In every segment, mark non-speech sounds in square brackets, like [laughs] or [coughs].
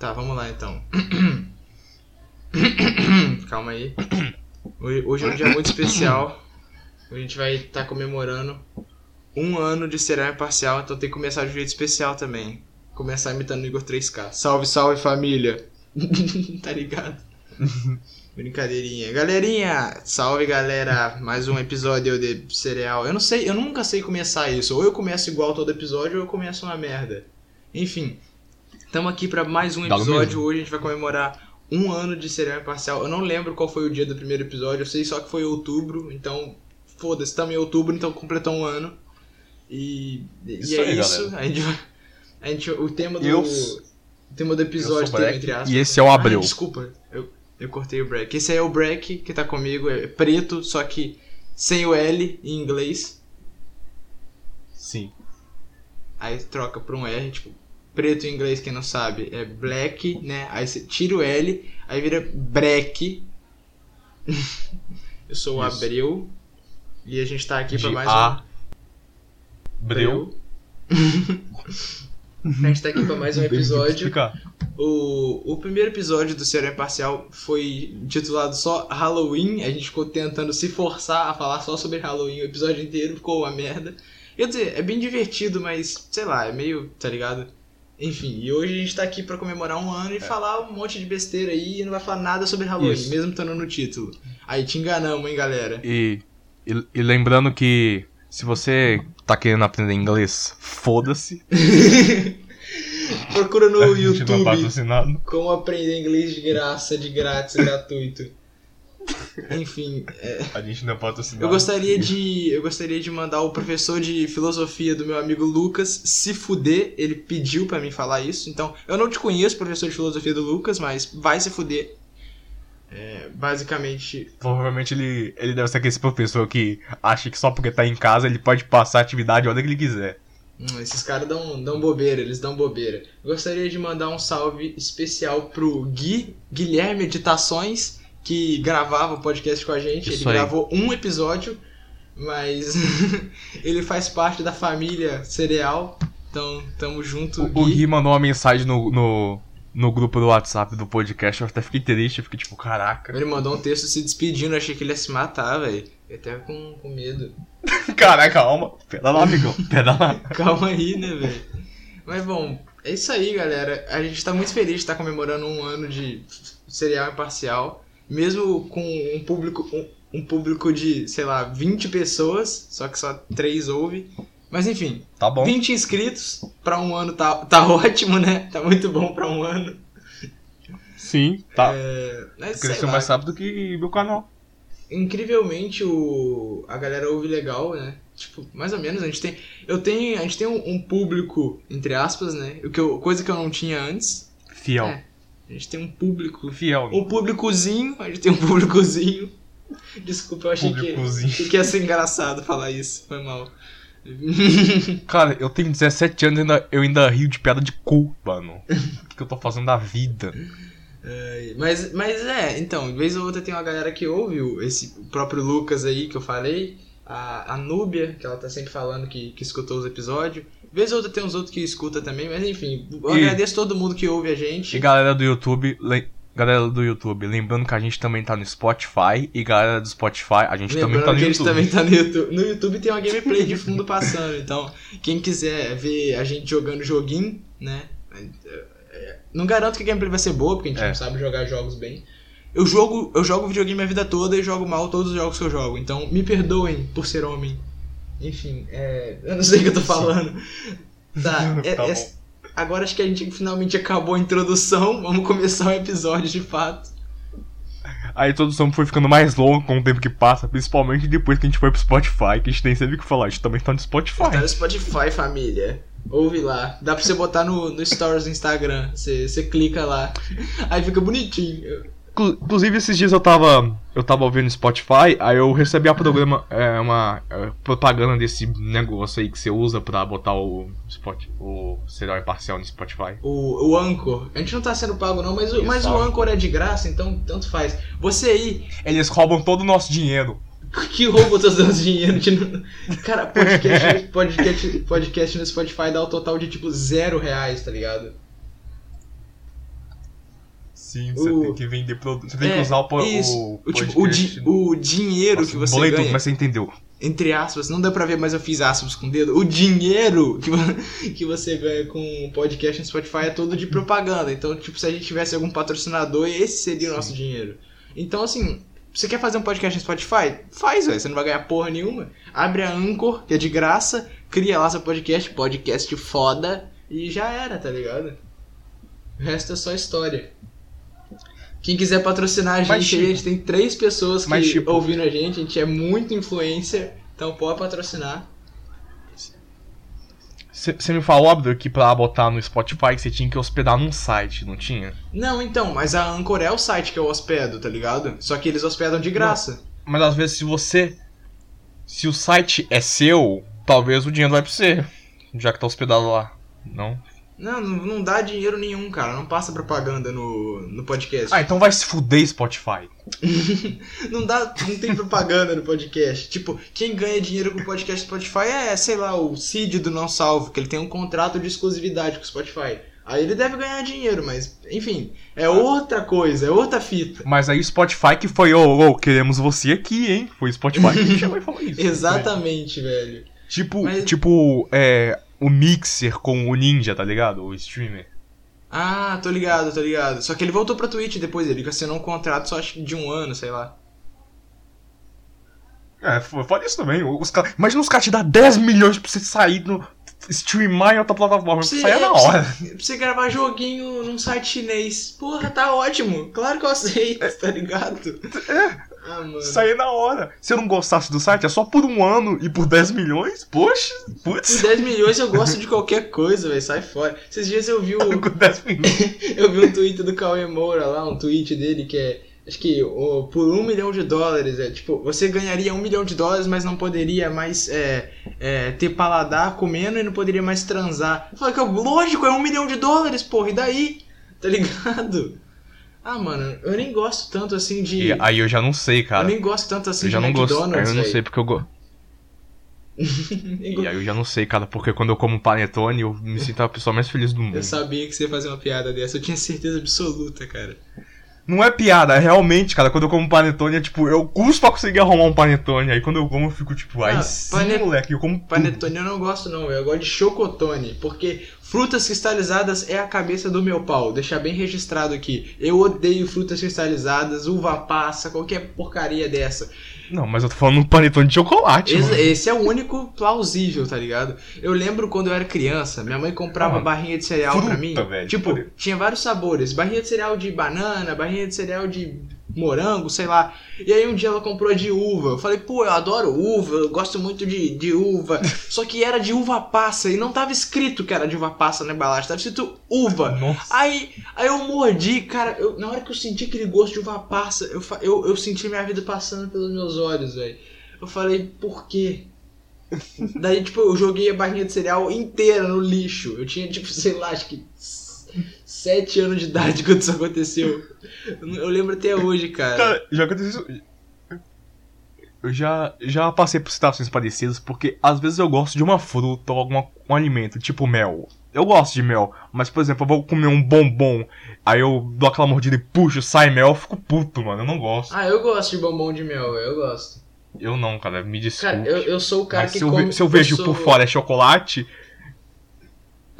Tá, vamos lá então. [coughs] Calma aí. Hoje é um dia muito especial. A gente vai estar comemorando um ano de Serial Imparcial, então tem que começar de um jeito especial também. Começar imitando o Igor 3K. Salve, salve família! [laughs] tá ligado? Brincadeirinha. Galerinha, salve galera. Mais um episódio de Cereal. Eu não sei, eu nunca sei começar isso. Ou eu começo igual todo episódio ou eu começo uma merda. Enfim, estamos aqui para mais um episódio. Hoje a gente vai comemorar um ano de Cereal Imparcial. Eu não lembro qual foi o dia do primeiro episódio. Eu sei só que foi outubro. Então, foda-se, estamos em outubro, então completou um ano. E, e Isso é aí, isso. galera. A gente. A gente, o tema do. Eu- O tema do episódio, tema, entre aspas. e esse é o Abreu. Desculpa, eu, eu cortei o Breck. Esse aí é o Breck que tá comigo, é preto, só que sem o L em inglês. Sim. Aí troca por um R, tipo, preto em inglês, quem não sabe, é black, né? Aí você tira o L, aí vira breck. [laughs] eu sou o Isso. Abreu. E a gente tá aqui pra De mais A. um. Breu. [laughs] A gente tá aqui pra mais um episódio. O, o primeiro episódio do Ceará Imparcial foi titulado só Halloween. A gente ficou tentando se forçar a falar só sobre Halloween o episódio inteiro, ficou uma merda. Quer dizer, é bem divertido, mas sei lá, é meio, tá ligado? Enfim, e hoje a gente tá aqui pra comemorar um ano e falar um monte de besteira aí e não vai falar nada sobre Halloween, Isso. mesmo estando no título. Aí te enganamos, hein, galera. E, e, e lembrando que se você tá querendo aprender inglês, foda-se. [laughs] Procura no é YouTube como aprender inglês de graça, de grátis, gratuito. Enfim, é, A gente não é patrocinado. Eu gostaria de. Eu gostaria de mandar o professor de filosofia do meu amigo Lucas se fuder. Ele pediu pra mim falar isso. Então, eu não te conheço, professor de filosofia do Lucas, mas vai se fuder. É, basicamente. Provavelmente ele, ele deve ser aquele professor que acha que só porque tá em casa ele pode passar a atividade onde ele quiser. hum, esses caras dão, dão bobeira, eles dão bobeira. Gostaria de mandar um salve especial pro Gui, Guilherme Editações, que gravava o podcast com a gente. Isso ele aí. gravou um episódio, mas [laughs] ele faz parte da família cereal. Então, tamo junto. O, o Gui mandou uma mensagem no, no, no grupo do WhatsApp do podcast, eu até fiquei triste, eu fiquei tipo, caraca. Ele mandou um texto se despedindo, achei que ele ia se matar, velho. Eu até com, com medo. [laughs] Caraca, calma. Pera lá, amigão. [laughs] Pera lá. Calma aí, né, velho? Mas bom, é isso aí, galera. A gente tá muito feliz de estar comemorando um ano de serial imparcial. Mesmo com um público, um, um público de, sei lá, 20 pessoas, só que só 3 ouve. Mas enfim, Tá bom. 20 inscritos pra um ano tá, tá [laughs] ótimo, né? Tá muito bom pra um ano. Sim, tá. É, mas Cresceu mais rápido que meu canal. incrivelmente o a galera ouve legal, né? Tipo, mais ou menos, a gente tem eu tenho, a gente tem um, um público entre aspas, né? O que eu, coisa que eu não tinha antes. Fiel. É. A gente tem um público, Fiel. um públicozinho, a gente tem um públicozinho. Desculpa, eu achei que, achei que ia ser engraçado falar isso, foi mal. [laughs] Cara, eu tenho 17 anos e ainda, eu ainda rio de piada de cu, mano. O que, que eu tô fazendo da vida? É, mas, mas é, então, de vez ou outra tem uma galera que ouve o- esse o próprio Lucas aí que eu falei, a, a Núbia, que ela tá sempre falando que, que escutou os episódios. Vez ou outra tem uns outros que escuta também, mas enfim, eu E- agradeço todo mundo que ouve a gente. E galera do YouTube, le- galera do YouTube, lembrando que a gente também tá no Spotify. E galera do Spotify, a gente também Lembrando tá no que a gente YouTube. também tá no YouTube. No YouTube tem uma gameplay de fundo passando, então quem quiser ver a gente jogando joguinho, né? é, é, Não garanto que a gameplay vai ser boa, porque a gente É. não sabe jogar jogos bem. Eu jogo, eu jogo videogame a vida toda e jogo mal todos os jogos que eu jogo, então me perdoem por ser homem. Enfim, é, eu não sei o que eu tô falando. Tá, é- [laughs] Tá é- bom. agora acho que a gente finalmente acabou a introdução, vamos começar o episódio de fato. A introdução foi ficando mais longa com o tempo que passa, principalmente depois que a gente foi pro Spotify, que a gente nem sabia o que falar, a gente também tá no Spotify. Tá no Spotify, família. Ouve lá. Dá pra você botar no, no Stories do Instagram. Você, você clica lá. Aí fica bonitinho. Inclu- Inclusive, esses dias eu tava. Eu tava ouvindo Spotify, aí eu recebi a programa, é, uma é, propaganda desse negócio aí que você usa pra botar o Spot, o serial imparcial no Spotify. O, o Anchor. A gente não tá sendo pago, não, mas, o- mas o. Anchor é de graça, então tanto faz. Você aí, Eles roubam todo o nosso dinheiro. [laughs] que rouba os seus dinheiro de. Cara, podcast, [laughs] podcast, podcast no Spotify dá o total de tipo zero reais, tá ligado? Sim, você O- tem que vender produto. Você tem É, que usar o, o, O, tipo, o, di- o dinheiro Nossa, que você bolei ganha, mas você entendeu. entre aspas, não dá pra ver, mas eu fiz aspas com o dedo. O dinheiro que, [laughs] que você ganha com o podcast no Spotify é todo de propaganda. Então, tipo, se a gente tivesse algum patrocinador, esse seria o nosso dinheiro. Então, assim, você quer fazer um podcast no Spotify? Faz, velho. Você não vai ganhar porra nenhuma. Abre a Anchor, que é de graça, cria lá seu podcast, podcast foda, e já era, tá ligado? O resto é só história. Quem quiser patrocinar a gente, Mas, tipo- a gente tem três pessoas que mas, tipo- ouvindo a gente, a gente é muito influencer, então pode patrocinar. Você me falou, Abdur, que pra botar no Spotify você tinha que hospedar num site, não tinha? Não, então, mas a Anchor é o site que eu hospedo, tá ligado? Só que eles hospedam de graça. Mas às vezes se você. Se o site é seu, talvez o dinheiro vai pra você. Já que tá hospedado lá. Não? Não, não, dá dinheiro nenhum, cara. Não passa propaganda no, no podcast. Ah, então vai se fuder Spotify. [laughs] Não dá, não tem propaganda no podcast. Tipo, quem ganha dinheiro com o podcast Spotify é, sei lá, o Cid do Não Salvo, que ele tem um contrato de exclusividade com o Spotify. Aí ele deve ganhar dinheiro, mas, enfim, é outra coisa, é outra fita. Mas aí o Spotify que foi, ô, ô, queremos você aqui, hein? Foi o Spotify que [laughs] chegou e falou isso. Exatamente, velho. Tipo, Mas- tipo, é. O Mixer com o Ninja, tá ligado? O streamer. Ah, tô ligado, tô ligado. Só que ele voltou pra Twitch depois, ele assinou um contrato só acho que de um ano, sei lá. É, f- fala isso também. Os cara... Imagina os caras te dar 10 milhões pra você sair no. streamar em outra plataforma. Você- Saia na hora. Pra você gravar joguinho num site chinês. Porra, tá ótimo. Claro que eu aceito, tá ligado? É. Ah, mano. Sair na hora. Se eu não gostasse do site, é só por um ano e por 10 milhões? Poxa, Por putz. 10 milhões eu gosto de qualquer coisa, velho. Sai fora. Esses dias eu vi o. [laughs] Com 10 milhões. [laughs] Eu vi um tweet do Cauê Moura lá, um tweet dele que é. Acho que o- por um milhão de dólares, é tipo, você ganharia um milhão de dólares, mas não poderia mais é, é, ter paladar comendo e não poderia mais transar. Falei que lógico, é um milhão de dólares, porra, e daí? Tá ligado? Ah, mano, eu nem gosto tanto assim de. E aí eu já não sei, eu cara. nem gosto tanto assim Eu já de não gosto. Aí McDonald's. eu não sei porque eu gosto. [laughs] E aí eu já não sei, cara, porque quando eu como panetone, eu me sinto a pessoa mais feliz do mundo. Eu sabia que você ia fazer uma piada dessa, eu tinha certeza absoluta, cara. Não é piada, é realmente, cara, quando eu como panetone, é tipo, eu custo pra conseguir arrumar um panetone. Aí quando eu como, eu fico tipo, ai Ah, sim, pane- moleque, eu como tudo. Panetone eu não gosto não, eu gosto de chocotone, porque frutas cristalizadas é a cabeça do meu pau, deixar bem registrado aqui. Eu odeio frutas cristalizadas, uva passa, qualquer porcaria dessa. Não, mas eu tô falando um panetone de chocolate, Esse, esse é o único plausível, tá ligado? Eu lembro quando eu era criança, minha mãe comprava Ah, barrinha de cereal fruta, pra mim. velho, tipo, pode- tinha vários sabores. Barrinha de cereal de banana, barrinha de cereal de morango, sei lá. E aí um dia ela comprou a de uva. Eu falei, pô, eu adoro uva, eu gosto muito de, de uva. [laughs] Só que era de uva passa e não tava escrito que era de uva passa na embalagem, tava escrito uva. Nossa. Aí, aí eu mordi, cara, eu- na hora que eu senti aquele gosto de uva passa, eu, eu, eu senti minha vida passando pelos meus olhos, velho. Eu falei, por quê? [laughs] Daí, tipo, eu joguei a barrinha de cereal inteira no lixo. Eu tinha, tipo, sei lá, acho que sete anos de idade [laughs] quando isso aconteceu. Eu, eu lembro até hoje, cara. Cara, já aconteceu. Eu já, já passei por situações parecidas, porque às vezes eu gosto de uma fruta ou algum um alimento, tipo mel. Eu gosto de mel, mas por exemplo, eu vou comer um bombom, aí eu dou aquela mordida e puxo, sai mel, eu fico puto, mano, eu não gosto. Ah, eu gosto de bombom de mel, eu gosto. Eu não, cara, me desculpe. Cara, eu, eu sou o cara que se eu, come... se eu vejo sou- por fora é chocolate,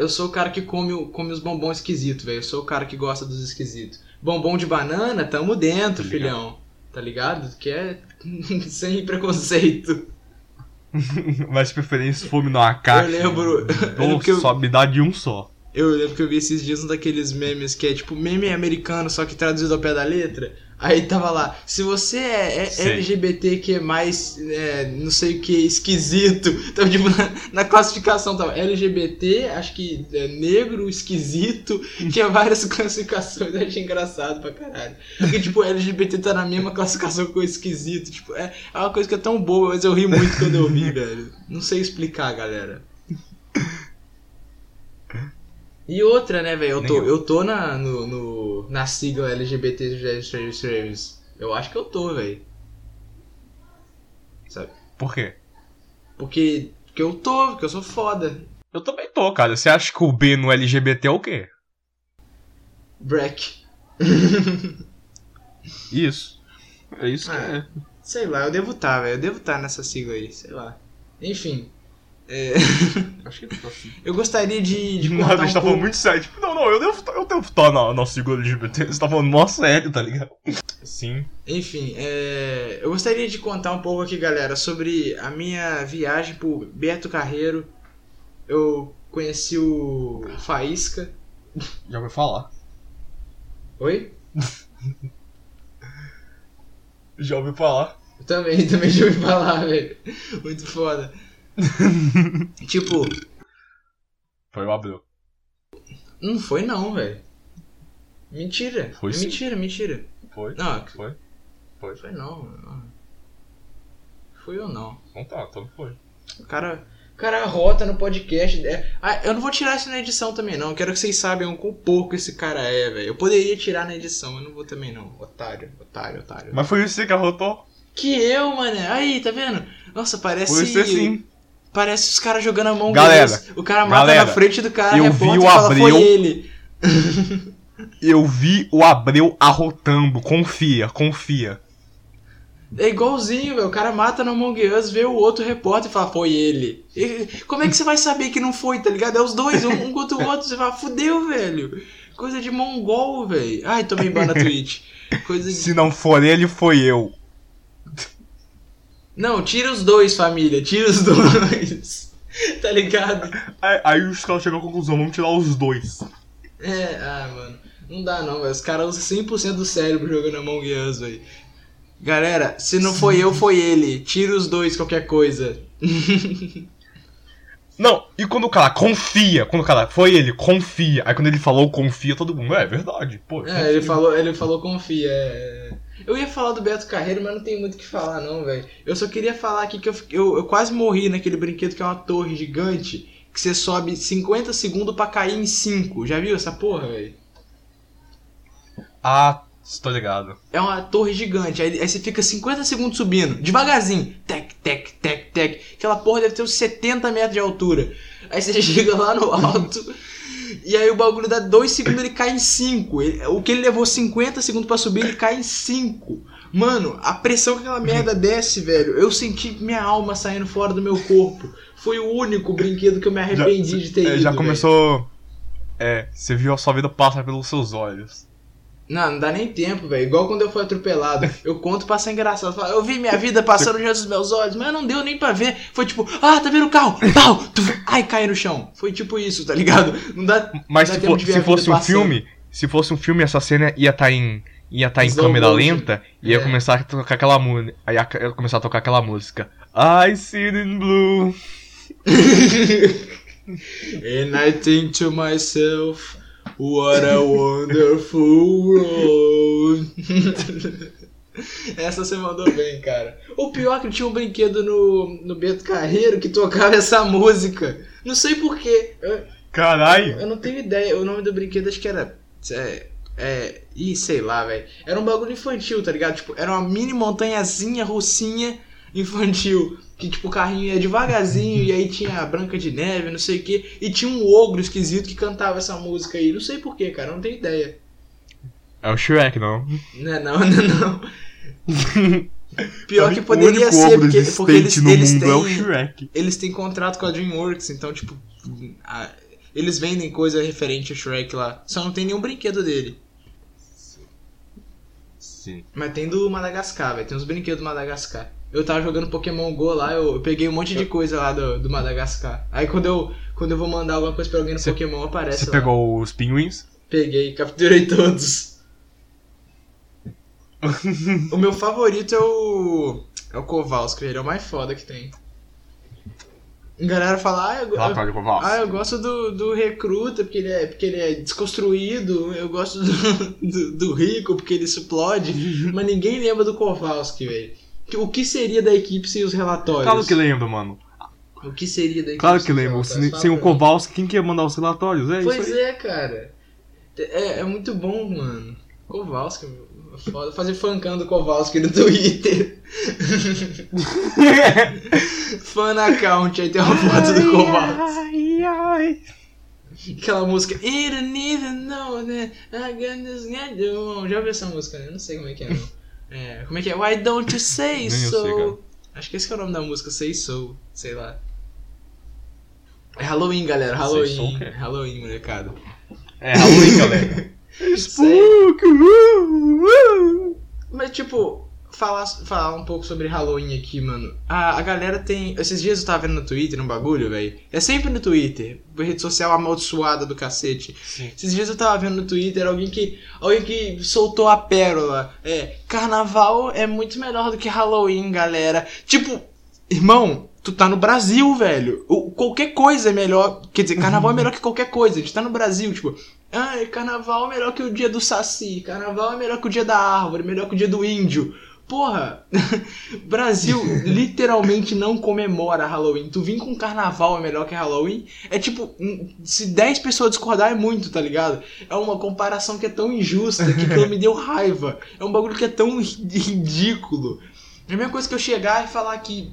Eu sou o cara que come, come os bombons esquisitos, velho. Eu sou o cara que gosta dos esquisitos. Bombom de banana, tamo dentro, Tá ligado. filhão. Tá ligado? Que é [laughs] sem preconceito. [laughs] mas de preferência se for me dar uma caixa. eu lembro Ou [laughs] eu- só me dá de um só. Eu lembro que eu vi esses dias um daqueles memes que é tipo meme americano, só que traduzido ao pé da letra. Aí tava lá, se você é, é. LGBT que é mais é, não sei o que, esquisito. [laughs] Tava tipo na, na classificação, tava LGBT, acho que é, negro, esquisito. Tinha várias [laughs] classificações, eu achei engraçado pra caralho. Porque tipo, LGBT tá na mesma classificação que o esquisito. Tipo, é, é uma coisa que é tão boa, mas eu ri muito quando eu vi, [laughs] velho. Não sei explicar, galera. E outra, né, velho? Eu tô, eu. tô na, no, no- na sigla LGBT Service. Eu acho que eu tô, velho. Sabe? Por quê? Porque, porque eu tô, porque eu sou foda. Eu também tô, cara. Você acha que o B no LGBT é o quê? Breck. [laughs] Isso. É isso que Ah, é. Sei lá, eu devo estar, velho. Eu devo estar nessa sigla aí, sei lá. Enfim. É, [laughs] Acho que tá assim. eu gostaria de, de contar a um gente tá pouco... falando muito sério. Tipo, não, não, eu devo, eu devo estar na, na sigla LGBT. Você tá falando mó sério, tá ligado? Sim. Enfim, é, eu gostaria de contar um pouco aqui, galera, sobre a minha viagem pro Beto Carreiro. Eu conheci o Faísca. Já ouviu falar. Oi? [laughs] Já ouviu falar. Eu também, [laughs] também já ouvi falar, velho. Muito foda. [laughs] tipo, Foi o Abreu. não foi não, velho. Mentira. Foi é sim. mentira, mentira. Foi? Não, Foi? Foi. foi não. não. Foi ou não. Então tá, então foi. O cara, o cara rota no podcast. É, ah, eu não vou tirar isso na edição também, não. Eu quero que vocês saibam o quão pouco esse cara é, velho. Eu poderia tirar na edição, mas não vou também, não. Otário, otário, otário. Mas foi você que arrotou? Que eu, mano. Aí, tá vendo? Nossa, parece. Foi você sim. Parece os caras jogando a mão Galera, deles. O cara mata galera, na frente do cara, eu vi e o fala, Abreu- foi ele. [laughs] Eu vi o Abreu arrotando. Confia, confia. É igualzinho, velho. O cara mata no Among Us, vê o outro repórter e fala, foi ele. E como é que você vai saber que não foi, tá ligado? É os dois, um, um contra o outro. Você fala, fudeu, velho. Coisa de mongol, velho. Ai, tomei ban na Twitch. [laughs] Coisa de... Se não for ele, foi eu. Não, tira os dois, família. Tira os [laughs] dois. tá ligado? Aí, aí os caras chegam à conclusão, vamos tirar os dois. É, ah, mano. Não dá não, velho. Os caras usam 100% do cérebro jogando Among Us, velho. Galera, se não foi eu, foi ele. Tira os dois, qualquer coisa. [laughs] Não, e quando o cara confia, quando o cara foi ele, confia. Aí quando ele falou confia, todo mundo, é, é verdade. Pô, É, ele falou, ele falou confia. é. Eu ia falar do Beto Carreiro, mas não tem muito o que falar não, velho. Eu só queria falar aqui que eu, eu, eu quase morri naquele brinquedo que é uma torre gigante, que você sobe 50 segundos pra cair em 5. Já viu essa porra, velho? Ah, estou ligado. É uma torre gigante, aí, aí você fica 50 segundos subindo, devagarzinho. Tec, tec, tec, tec. Aquela porra deve ter uns 70 metros de altura. Aí você [laughs] chega lá no alto, e aí o bagulho dá 2 segundos ele cai em 5. O que ele levou 50 segundos pra subir, ele cai em 5. Mano, a pressão que aquela merda desce, velho, eu senti minha alma saindo fora do meu corpo. Foi o único brinquedo que eu me arrependi de ter É, ido. já velho. começou. É, você viu a sua vida passar pelos seus olhos. Não, não dá nem tempo, velho. Igual quando eu fui atropelado. Eu conto pra ser engraçado. Falo, Eu vi minha vida passando diante dos meus olhos, mas não deu nem pra ver. Foi tipo, ah, tá vendo o carro? Pau! Tu... [laughs] Ai, cai no chão. Foi tipo isso, tá ligado? Não dá. Mas dá se, tempo for- se fosse um passando. filme, se fosse um filme, essa cena ia estar em. ia estar em Slow câmera motion. lenta e ia É. começar a tocar aquela música. Ia começar a tocar aquela música. I see it in blue. [laughs] And I think to myself, what a wonderful world. [laughs] Essa você mandou bem, cara. O pior é que tinha um brinquedo no, no Beto Carreiro que tocava essa música. Não sei porquê. Eu, Caralho. Eu não tenho ideia. O nome do brinquedo acho que era. É. é ih, sei lá, velho. Era um bagulho infantil, tá ligado? Tipo, era uma mini montanhazinha russinha infantil. Que, tipo, o carrinho ia devagarzinho e aí tinha a Branca de Neve, não sei o que. E tinha um ogro esquisito que cantava essa música aí. Não sei porquê, cara. eu Não tenho ideia. É o Shrek, não. Não, é não, [laughs] não, é não. Pior Pra que poderia ser, porque, porque eles, no eles mundo têm. é o Shrek. eles têm contrato com a DreamWorks, então, tipo, a- eles vendem coisa referente a Shrek lá. Só não tem nenhum brinquedo dele. Sim. Mas tem do Madagascar, velho. Tem uns brinquedos do Madagascar. Eu tava jogando Pokémon GO lá, eu, eu peguei um monte de coisa lá do, do Madagascar. Aí quando eu, quando eu vou mandar alguma coisa pra alguém no Cê- Pokémon, aparece Você pegou os pinguins? Peguei, capturei todos. [laughs] o meu favorito é o. É o Kowalski, ele é o mais foda que tem. A galera fala, ah, eu, eu, ah, eu gosto do, do recruta porque ele, é, porque ele é desconstruído, eu gosto do, [laughs] do, do rico porque ele explode, [laughs] mas ninguém lembra do Kowalski, velho. O que seria da equipe sem os relatórios? Claro que lembro, mano. O que seria da equipe Claro que lembro. Sem, sem o. Kowalski, quem que ia mandar os relatórios? É Pois é, cara. É, é muito bom, mano. Kowalski, foda. Fazer fancão do Kowalski no [laughs] Twitter. [laughs] Fan account, aí tem uma foto do Kowalski. Ai, ai. Aquela música. You don't even know that I got this guy. Já ouviu essa música, né? Não sei como é que é, não. É, como é que é? Why don't you say Nem sei, so? cara. Acho que esse que é o nome da música, Say So. Sei lá. É Halloween, galera. Halloween. So o quê? Halloween, molecada. É, Halloween, galera. [laughs] Spook. Mas, tipo, falar, falar um pouco sobre Halloween aqui, mano. A, a galera tem. Esses dias eu tava vendo no Twitter um bagulho, velho. É sempre no Twitter. Rede social amaldiçoada do cacete. Sim. Esses dias eu tava vendo no Twitter alguém que. Alguém que soltou a pérola. É, carnaval é muito melhor do que Halloween, galera. Tipo, irmão, tu tá no Brasil, velho. O- qualquer coisa é melhor. Quer dizer, carnaval é melhor que qualquer coisa. A gente tá no Brasil, tipo. Ai, carnaval é melhor que o dia do Saci. Carnaval é melhor que o dia da árvore, melhor que o dia do índio. Porra, [laughs] Brasil literalmente não comemora Halloween. Tu vir com carnaval é melhor que Halloween? É tipo, hum, se 10 pessoas discordar é muito, tá ligado? É uma comparação que é tão injusta que aquilo me deu raiva. É um bagulho que é tão ri- ridículo. É a mesma coisa que eu chegar e falar que.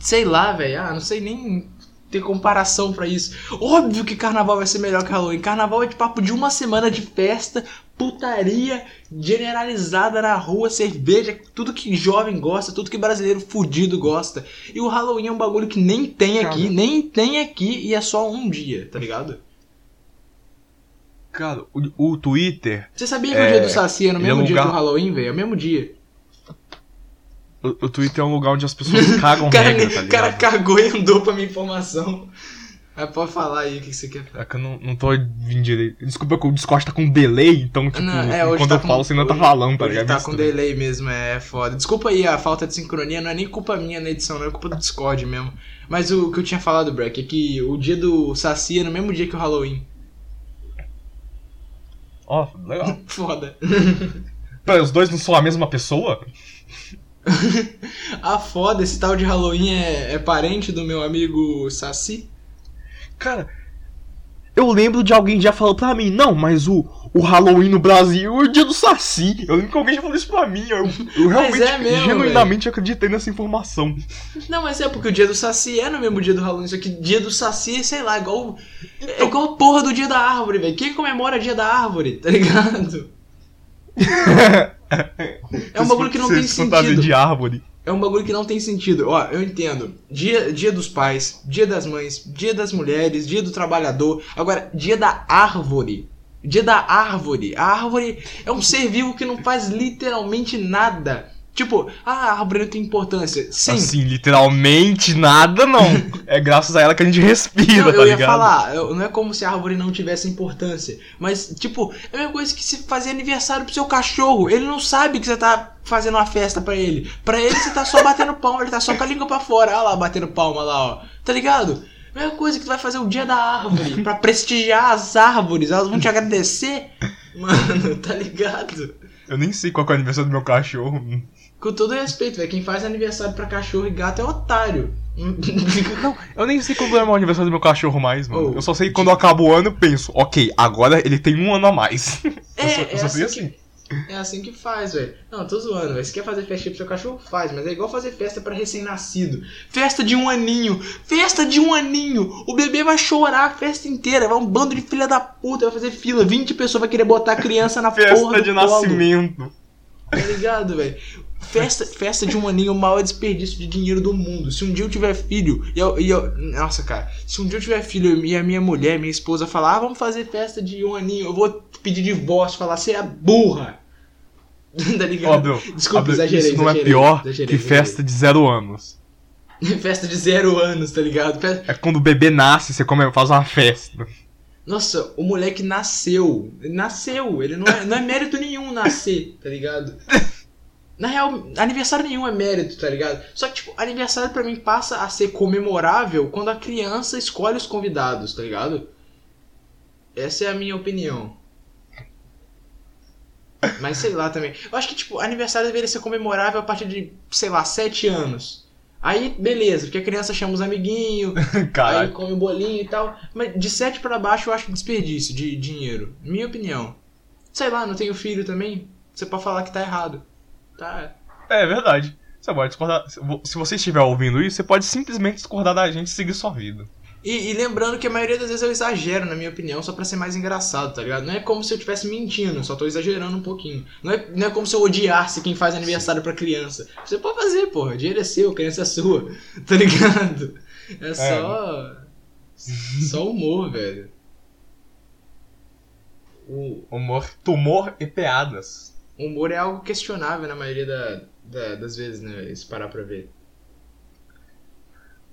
Sei lá, velho. Ah, não sei nem ter comparação pra isso. Óbvio que carnaval vai ser melhor que Halloween. Carnaval é de papo de uma semana de festa, putaria generalizada na rua, cerveja, tudo que jovem gosta, tudo que brasileiro fudido gosta. E o Halloween é um bagulho que nem tem aqui, Cara. nem tem aqui e é só um dia, tá ligado? Cara, o, o Twitter. Você sabia que É, o dia do Saci é no ele é mesmo um dia lugar- do Halloween, velho? É o mesmo dia. O, o Twitter é um lugar onde as pessoas cagam [laughs] O cara, regra, tá o cara ligado? cagou e andou pra minha informação. Mas pode falar aí o que você quer falar. É que eu não, não tô vindo direito. Desculpa que o Discord tá com delay, então, tipo, Não, é, quando tá eu com- falo, você não tá falando, tá ligado? tá Isso com delay mesmo, é foda. Desculpa aí a falta de sincronia, não é nem culpa minha na edição, não é culpa do Discord mesmo. Mas o que eu tinha falado, Breck, é que o dia do Saci é no mesmo dia que o Halloween. Ó, legal. [laughs] Foda. [laughs] Pera, os dois não são a mesma pessoa? [laughs] Ah, foda, esse tal de Halloween é, é parente do meu amigo Saci? Cara, eu lembro de alguém já falou pra mim, não, mas o, o Halloween no Brasil é o dia do Saci. Eu lembro que alguém já falou isso pra mim. Eu, [laughs] eu realmente, é mesmo, genuinamente acreditei nessa informação. Não, mas é porque o dia do Saci é no mesmo dia do Halloween, só que dia do Saci, sei lá, igual. É igual a porra do dia da árvore, velho. Quem comemora dia da árvore, tá ligado? [laughs] É um bagulho que não tem fantasia sentido. de árvore. É um bagulho que não tem sentido. Ó, eu entendo. Dia, dia dos pais, dia das mães, dia das mulheres, dia do trabalhador. Agora, dia da árvore. Dia da árvore. A árvore é um ser vivo que não faz literalmente nada. Tipo, ah, a árvore não tem importância. Sim. Assim, literalmente nada não. [laughs] é graças a ela que a gente respira, Não, eu tá ia ligado? falar, eu- não é como se a árvore não tivesse importância. Mas, tipo, é a mesma coisa que se fazer aniversário pro seu cachorro. Ele não sabe que você tá fazendo uma festa pra ele. Pra ele você tá só [laughs] batendo palma, ele tá só com a língua pra fora. Olha lá, batendo palma lá, ó. Tá ligado? Mesma coisa que tu vai fazer o dia da árvore. [laughs] pra prestigiar as árvores. Elas vão te agradecer. Mano, tá ligado? Eu nem sei qual é o aniversário do meu cachorro. Com todo respeito, velho. Quem faz aniversário pra cachorro e gato é otário. [laughs] Não, eu nem sei quando é o aniversário do meu cachorro mais, mano. Oh, eu só sei que quando acaba o ano eu penso, ok, agora ele tem um ano a mais. [laughs] É, eu só, eu é só assim sei que- assim. É assim que faz, velho. Não, tô zoando, velho. Se quer fazer festa pro seu cachorro, faz. Mas é igual fazer festa pra recém-nascido. Festa de um aninho. Festa de um aninho. O bebê vai chorar a festa inteira. Vai um bando de filha da puta. Vai fazer fila. 20 pessoas vai querer botar a criança na porra Festa de colo. nascimento. Tá ligado, velho? Festa, festa de um aninho é o maior desperdício de dinheiro do mundo. Se um dia eu tiver filho e eu, e eu- Nossa, cara. Se um dia eu tiver filho e a minha mulher, minha esposa falar, ah, vamos fazer festa de um aninho, eu vou pedir divórcio, falar, você é burra. [laughs] tá ligado? Óbvio. Desculpa, óbvio, exagerei. Isso não é exagerei, pior exagerei, que exagerei. festa de zero anos. [laughs] festa de zero anos, tá ligado? Fe- É quando o bebê nasce, você come, faz uma festa. Nossa, o moleque nasceu. Ele nasceu. Ele não é, não é mérito nenhum nascer, tá ligado? [laughs] Na real, aniversário nenhum é mérito, tá ligado? Só que, tipo, aniversário pra mim passa a ser comemorável quando a criança escolhe os convidados, tá ligado? Essa é a minha opinião. Mas sei lá também. Eu acho que, tipo, aniversário deveria ser comemorável a partir de, sei lá, 7 anos. Aí, beleza, porque a criança chama os amiguinhos, [laughs] Aí come bolinho e tal. Mas de 7 pra baixo eu acho desperdício de dinheiro. Minha opinião. Sei lá, não tenho filho também. Você pode falar que tá errado. Tá. É verdade. Você pode discordar. Se vo- Se você estiver ouvindo isso, você pode simplesmente discordar da gente e seguir sua vida. E, e lembrando que a maioria das vezes eu exagero, na minha opinião, só pra ser mais engraçado, tá ligado? Não é como se eu estivesse mentindo, só tô exagerando um pouquinho. Não é, não é como se eu odiasse quem faz aniversário pra criança. Você pode fazer, porra. Dinheiro é seu, criança é sua. [laughs] Tá ligado? É só. Só humor, velho. O humor, tumor e piadas. O humor é algo questionável na maioria da, da- das vezes, né? Se parar pra ver.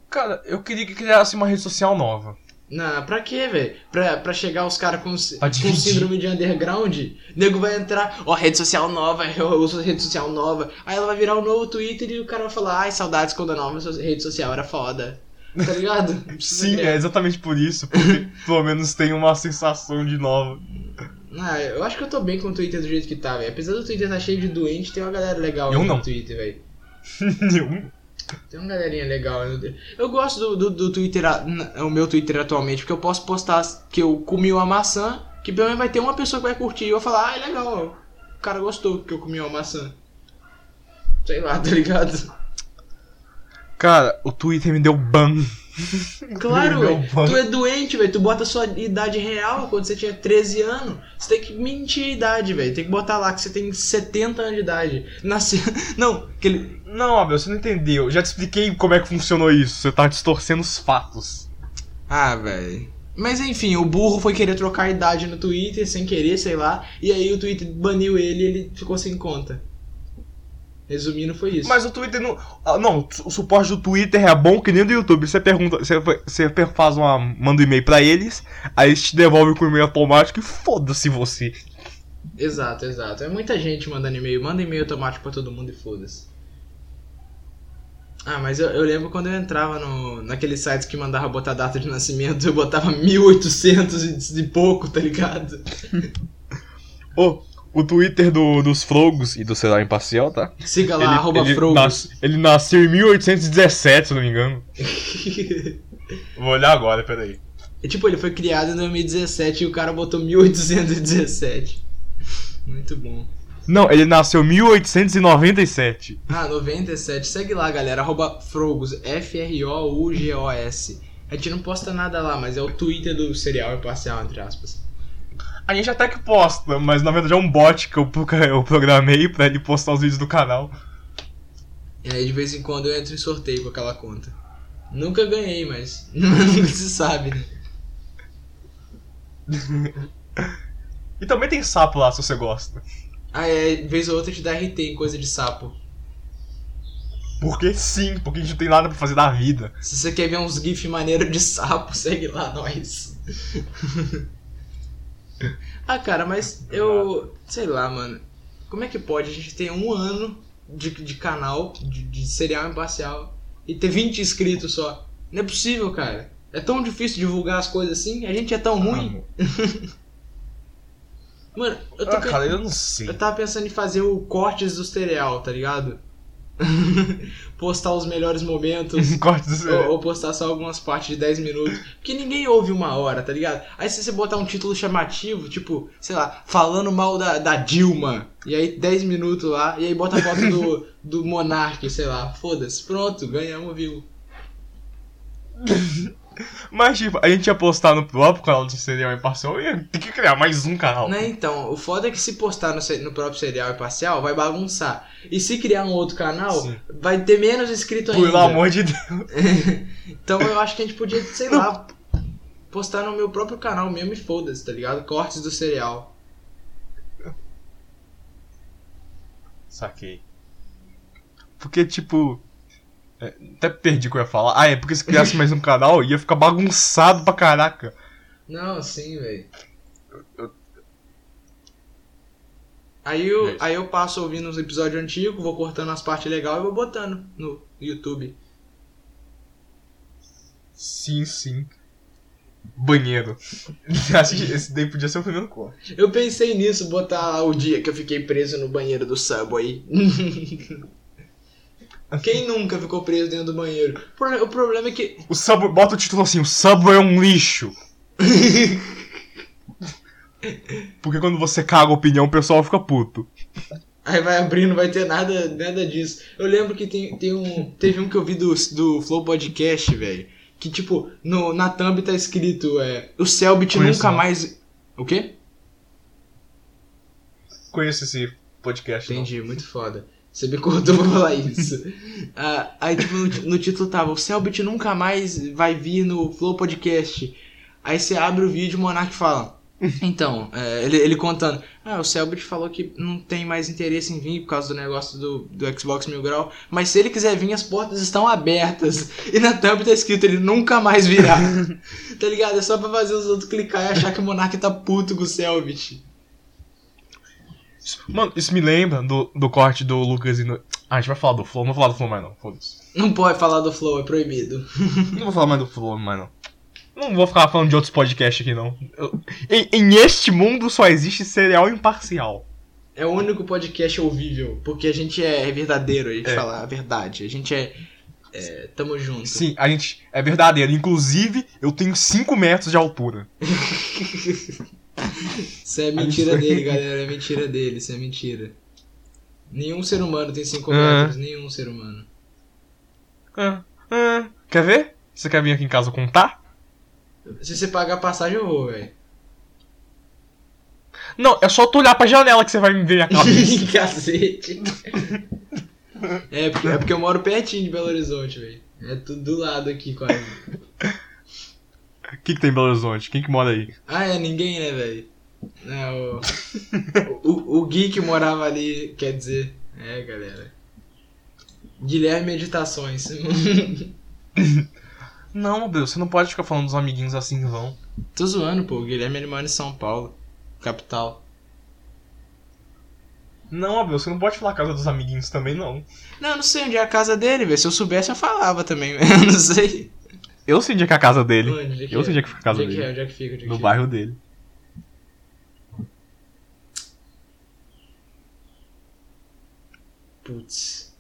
Cara, eu queria que criasse uma rede social nova. Não, pra quê, velho? Pra, pra chegar os caras com, com síndrome de underground, nego vai entrar, ó, rede social nova, [laughs] eu uso rede social nova. Aí ela vai virar um novo Twitter e o cara vai falar, ai, saudades quando a nova rede social era foda. Tá ligado? [laughs] Sim, é exatamente por isso, porque [laughs] pelo menos tem uma sensação de nova. Ah, eu acho que eu tô bem com o Twitter do jeito que tá, velho. Apesar do Twitter estar cheio de doente, tem uma galera legal Eu no não. Twitter, velho. [laughs] Nenhum. Tem uma galerinha legal. Eu gosto do, do, do Twitter, o meu Twitter atualmente, porque eu posso postar que eu comi uma maçã, que pelo menos vai ter uma pessoa que vai curtir. E eu vou falar, ah, é legal, o cara gostou que eu comi uma maçã. Sei lá, [laughs] tá ligado? Cara, o Twitter me deu ban. [laughs] Claro, velho. Tu é doente, velho. Tu bota a sua idade real quando você tinha 13 anos. Você tem que mentir a idade, velho. Tem que botar lá que você tem 70 anos de idade. Nasceu. [laughs] Não, aquele. Não, Abel, você não entendeu. Eu já te expliquei como é que funcionou isso. Você tá distorcendo os fatos. Ah, velho. Mas enfim, o burro foi querer trocar a idade no Twitter sem querer, sei lá. E aí o Twitter baniu ele e ele ficou sem conta. Resumindo, foi isso. Mas o Twitter não. ah, Não, o suporte do Twitter é bom que nem do YouTube. Você pergunta, você, você faz uma. manda um e-mail pra eles, aí eles te devolvem com e-mail automático e foda-se você. Exato, exato. É muita gente mandando e-mail. Manda e-mail automático pra todo mundo e foda-se. Ah, mas eu, eu lembro quando eu entrava no, naqueles sites que mandava botar data de nascimento, eu botava 1800 e, pouco, tá ligado? [laughs] Ô, o Twitter do- dos Frogos e do Celular Imparcial, tá? Siga lá, arroba ele, Frogos. nas- ele nasceu em 1817, se não me engano. [laughs] Vou olhar agora, peraí. E, tipo, ele foi criado em 2017 e o cara botou 1817. Muito bom. Não, ele nasceu em 1897. Ah, 97. Segue lá, galera. Arroba Frogos. F-R-O-U-G-O-S. A gente não posta nada lá, mas é o Twitter do serial imparcial, entre aspas. A gente até que posta, mas na verdade é um bot que eu, eu programei pra ele postar os vídeos do canal. E aí de vez em quando eu entro em sorteio com aquela conta. Nunca ganhei, mas [laughs] nunca se sabe, né? E também tem sapo lá, se você gosta. Ah, é, de vez ou outra te dá RT em coisa de sapo. Porque sim, porque a gente não tem nada pra fazer da vida. Se você quer ver uns GIF maneiro de sapo, [laughs] segue lá, nós. Ah, cara, mas eu. Sei lá, mano. Como é que pode a gente ter um ano de, de canal, de, de serial imparcial, e ter 20 inscritos só? Não é possível, cara. É tão difícil divulgar as coisas assim? A gente é tão ruim? [laughs] Mano, eu tô Ah, cara, eu não sei. eu tava pensando em fazer o cortes do cereal, tá ligado? [laughs] Postar os melhores momentos. [laughs] Ou, ou postar só algumas partes de 10 minutos. Porque ninguém ouve uma hora, tá ligado? Aí se você botar um título chamativo, tipo, sei lá, falando mal da, da Dilma. E aí 10 minutos lá, e aí bota a foto do, do Monark, sei lá. Foda-se, pronto, ganhamos view. [laughs] Mas, tipo, a gente ia postar no próprio canal do Serial Imparcial e ia ter que criar mais um canal. Né, então, o foda é que se postar no, no próprio serial imparcial, vai bagunçar. E se criar um outro canal, Sim. vai ter menos inscrito ainda. Pelo amor de Deus. [laughs] então eu acho que a gente podia, sei lá, postar no meu próprio canal mesmo e foda-se, tá ligado? Cortes do cereal. Saquei. Porque, tipo. É, até perdi o que eu ia falar. Ah, é porque se criasse mais um canal, ia ficar bagunçado pra caraca. Não, sim, velho. Eu- Aí eu, É aí eu passo ouvindo uns episódios antigos, vou cortando as partes legais e vou botando no YouTube. Sim, sim. Banheiro. [laughs] Acho que esse daí podia ser o primeiro corte. Eu pensei nisso, botar o dia que eu fiquei preso no banheiro do Subway. [laughs] Quem nunca ficou preso dentro do banheiro? O pro- O problema é que O Subway, bota o título assim: o Subway é um lixo. [laughs] Porque quando você caga a opinião, o pessoal fica puto. Aí vai abrir, não vai ter nada, nada disso. Eu lembro que tem, tem um, teve um que eu vi do, do Flow Podcast, velho. Que, tipo, no, na thumb tá escrito, é, o Selbit Conheço nunca não. mais... O quê? Conheço esse podcast. não. Entendi, muito foda. Você me cortou pra [laughs] falar isso. Ah, aí, tipo, no, no título tava, o Selbit nunca mais vai vir no Flow Podcast. Aí você abre o vídeo e o Monark fala... Então, é, ele, ele contando, ah, o Selbit falou que não tem mais interesse em vir por causa do negócio do, do Xbox Mil Grau, mas se ele quiser vir, as portas estão abertas. E na thumb tá escrito, ele nunca mais virá. [laughs] tá ligado? É só pra fazer os outros clicar e achar que o Monark tá puto com o Selbit. Mano, isso me lembra do, do corte do Lucas e no... Ah, a gente vai falar do Flow, não vou falar do Flow mais não, foda-se. Não pode falar do Flow, é proibido. [laughs] Não vou falar mais do Flow mais não. Não vou ficar falando de outros podcasts aqui não. Eu- em, em este mundo só existe cereal imparcial. É o único podcast ouvível, porque a gente é verdadeiro, a gente É. fala a verdade. A gente é. é tamo junto. Sim, a gente é verdadeiro. Inclusive, eu tenho 5 metros de altura. [laughs] Isso é mentira Isso. dele, galera. É mentira dele, isso é mentira. Nenhum ser humano tem 5 Ah. metros, nenhum ser humano. Ah, ah. Quer ver? Você quer vir aqui em casa contar? Se você pagar a passagem, eu vou, velho. Não, é só tu olhar pra janela que você vai me ver a cabeça. [laughs] Cacete. É porque, é porque eu moro pertinho de Belo Horizonte, velho. É tudo do lado aqui, quase. O que, que tem em Belo Horizonte? Quem que mora aí? Ah, é ninguém, né, velho? É, o, o, o Gui que morava ali, quer dizer. É, galera. Guilherme Meditações. [laughs] Não, Deus, você não pode ficar falando dos amiguinhos assim em vão. Tô zoando, pô. O Guilherme ele mora em São Paulo, capital. Não, Abel, você não pode falar a casa dos amiguinhos também, não. Não, eu não sei onde é a casa dele, velho. Se eu soubesse, eu falava também. [laughs] Eu não sei. Eu sei onde é que é a casa dele. Onde, que Eu sei onde é que fica a casa Onde que é? dele. Onde é que fica? Onde é que No fica? bairro dele. Putz.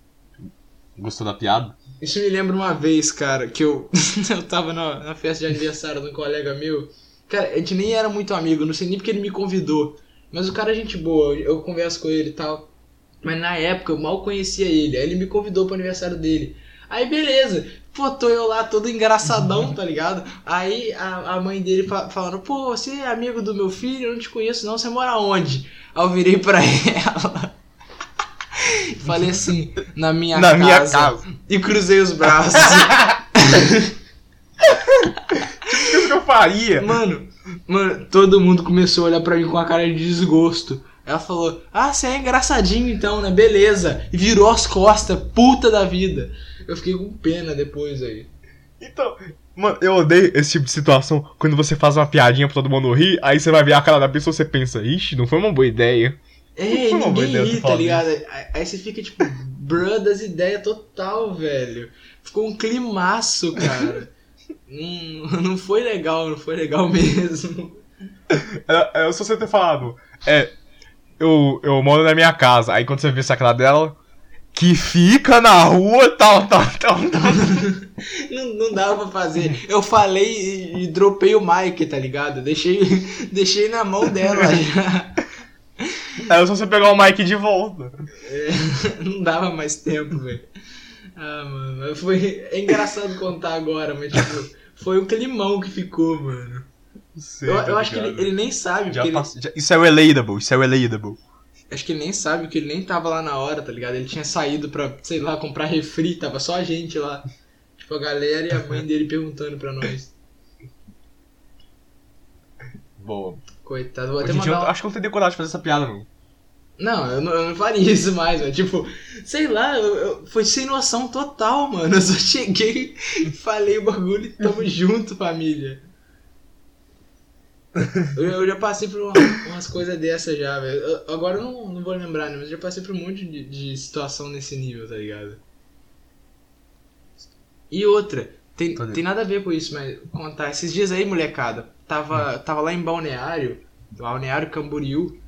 Gostou da piada? Isso me lembra uma vez, cara, que eu, [laughs] eu tava na, na festa de aniversário de um colega meu. Cara, a gente nem era muito amigo, não sei nem porque ele me convidou. Mas o cara é gente boa, eu, eu converso com ele e tal. Mas na época eu mal conhecia ele, aí ele me convidou pro aniversário dele. Aí beleza, pô, tô eu lá todo engraçadão, tá ligado? Aí a, a mãe dele fa- falando, pô, você é amigo do meu filho, eu não te conheço não, você mora onde? Aí eu virei pra [laughs] ela. Falei assim, na minha Na casa. minha casa. E cruzei os braços. [laughs] Isso que eu faria. mano, mano, todo mundo começou a olhar pra mim com a cara de desgosto. Ela falou, ah, você é engraçadinho então, né? Beleza. E virou as costas, puta da vida. Eu fiquei com pena depois aí. Então, mano, eu odeio esse tipo de situação quando você faz uma piadinha pra todo mundo rir, aí você vai ver a cara da pessoa e você pensa, ixi, não foi uma boa ideia. É, Não ninguém ideia ri, tá ligado? Aí- Aí você fica tipo, [laughs] bruh das ideias total, velho. Ficou um climaço, cara. [laughs] não, não foi legal, não foi legal [laughs] mesmo. É, é só você ter falado, é, eu, eu moro na minha casa, aí quando você vê essa cara dela, que fica na rua, tal, tal, tal, tal. [laughs] Não, não dava pra fazer. Eu falei e, e dropei o mic, tá ligado? Deixei, [laughs] deixei na mão dela [laughs] já. É só você pegar o mic de volta. É, não dava mais tempo, velho. Ah, mano, foi. É engraçado contar agora, mas tipo, foi um climão que ficou, mano. Sei, Eu, tá eu acho que ele, ele nem sabe, Já ele, Isso é relatable, isso é relatable. Acho que ele nem sabe, porque ele nem tava lá na hora, tá ligado? Ele tinha saído pra, sei lá, comprar refri, tava só a gente lá. Tipo, a galera e a mãe dele perguntando pra nós. Boa. Coitado, vou até mandar eu acho que eu não tenho coragem de fazer essa piada, não. Não, eu não, eu não faria [laughs] isso mais, mano. Tipo, sei lá, eu, eu- foi sem noção total, mano. Eu só cheguei falei o bagulho e tamo junto, família. Eu, eu já passei por uma- umas coisas dessas já, velho. Agora eu não, não vou lembrar, né? Mas eu já passei por um monte de, de situação nesse nível, tá ligado? E outra, tem, Tô tem nada a ver com isso, mas contar. Esses dias aí, molecada, tava, Hum. tava lá em Balneário, Balneário Camboriú.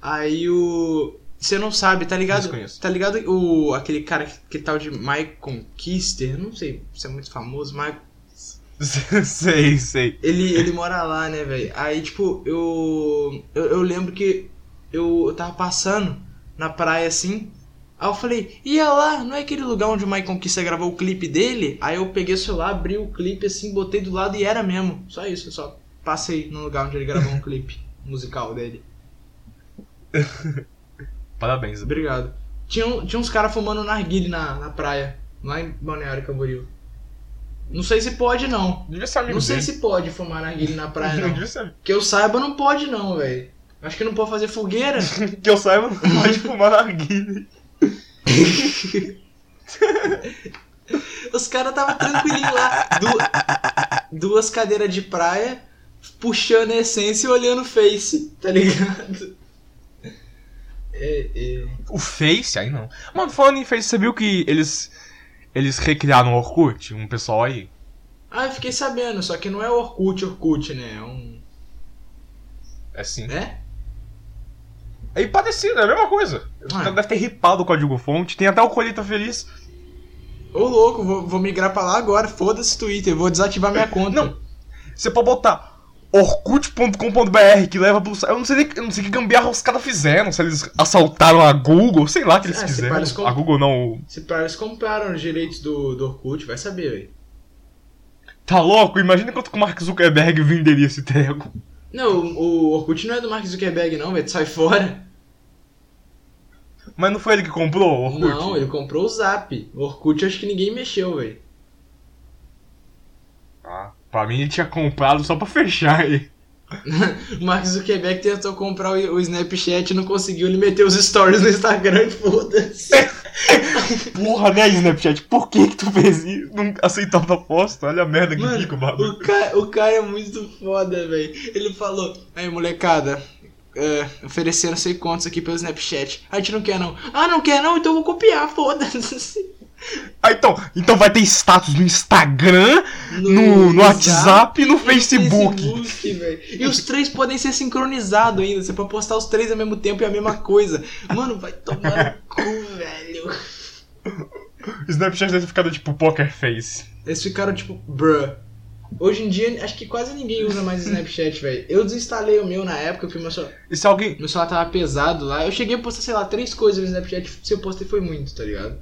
Aí o. Você não sabe, tá ligado? Tá ligado o aquele cara que, que tal de Mike Conquister? Não sei se é muito famoso, Mike. [laughs] sei, sei. Ele, ele mora lá, né, velho? Aí, tipo, eu, eu. Eu lembro que eu, eu tava passando na praia assim. Aí eu falei, ia lá, não é aquele lugar onde o Mike Conquista gravou o clipe dele? Aí eu peguei o celular, abri o clipe assim, botei do lado e era mesmo. Só isso, eu só passei no lugar onde ele gravou um clipe [laughs] musical dele. [laughs] Parabéns. Obrigado. Tinha, tinha uns caras fumando narguile na, na praia, lá em Balneário Camboriú. Não sei se pode não. Não sei se pode fumar narguile na praia [laughs] Não Que eu saiba não pode não, velho. Acho que não pode fazer fogueira. [laughs] Que eu saiba, não pode fumar narguilha. Os caras tava tranquilinho lá. Du- duas cadeiras de praia, puxando a essência e olhando o face, tá ligado? É, é. O Face, aí não. Mano, falando em Face, você viu que eles. Eles recriaram o Orkut? Um pessoal aí. Ah, eu fiquei sabendo, só que não é Orkut, Orkut, né? É um. É sim. É? É parecido, é a mesma coisa. Ah. Deve ter ripado o código fonte. Tem até o Colheita Feliz. Ô louco, vou, vou migrar pra lá agora. Foda-se Twitter, vou desativar minha conta. Não. Você pode botar orkut.com.br que leva pro. Eu não sei nem, eu não sei que gambiarra os caras fizeram. Se eles assaltaram a Google, sei lá que eles se fizeram. parece com- A Google não. Se para eles compraram os direitos do, do Orkut, vai saber, velho. Tá louco? Imagina quanto que o Mark Zuckerberg venderia esse treco. Não, o, o Orkut não é do Mark Zuckerberg, não, velho. Sai fora. Mas não foi ele que comprou o Orkut? Não, ele comprou o Zap. O Orkut acho que ninguém mexeu, velho. Ah, pra mim ele tinha comprado só pra fechar aí. [laughs] O Mark Zuckerberg tentou comprar o, Snapchat e não conseguiu. Ele meteu os stories no Instagram e [laughs] foda-se. Porra, né, Snapchat? Por que que tu fez isso? Não aceitou a proposta? Olha a merda que Mano, fica o bagulho. o cara, o cara é muito foda, velho. Ele falou: Aí, molecada, é, ofereceram sei quantos aqui pelo Snapchat. A gente não quer, não. Ah, não quer, não? Então eu vou copiar, foda-se. Ah, então, então vai ter status no Instagram, no, no WhatsApp e no Facebook. Facebook. E os três podem ser sincronizados ainda. Você pode postar os três ao mesmo tempo e a mesma coisa. Mano, vai tomar no cu, velho. Snapchat deve ficar tipo Poker Face. Eles ficaram tipo, bruh. Hoje em dia, acho que quase ninguém usa mais Snapchat, velho. Eu desinstalei o meu na época, porque meu celular, E se alguém. meu celular tava pesado lá. Eu cheguei a postar, sei lá, três coisas no Snapchat. Se eu postei foi muito, tá ligado?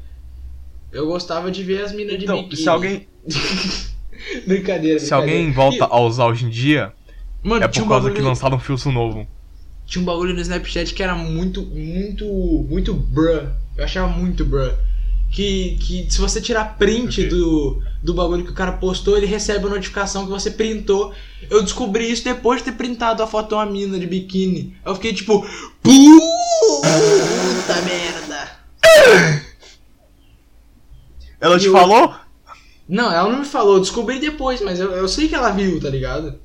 Eu gostava de ver as minas de Então, biquíni. se alguém, [laughs] brincadeira, se alguém brincadeira. volta a usar hoje em dia, mano, é por um causa que lançaram um filtro novo. Tinha um bagulho no Snapchat que era muito, muito, muito bruh. Eu achava muito bruh. Que, que se você tirar print Ok. do, do bagulho que o cara postou, ele recebe a notificação que você printou. Eu descobri isso depois de ter printado a foto de uma mina de biquíni. Eu fiquei tipo, puta merda. [laughs] Ela te E o- falou? Não, ela não me falou, eu descobri depois, mas eu, eu sei que ela viu, tá ligado?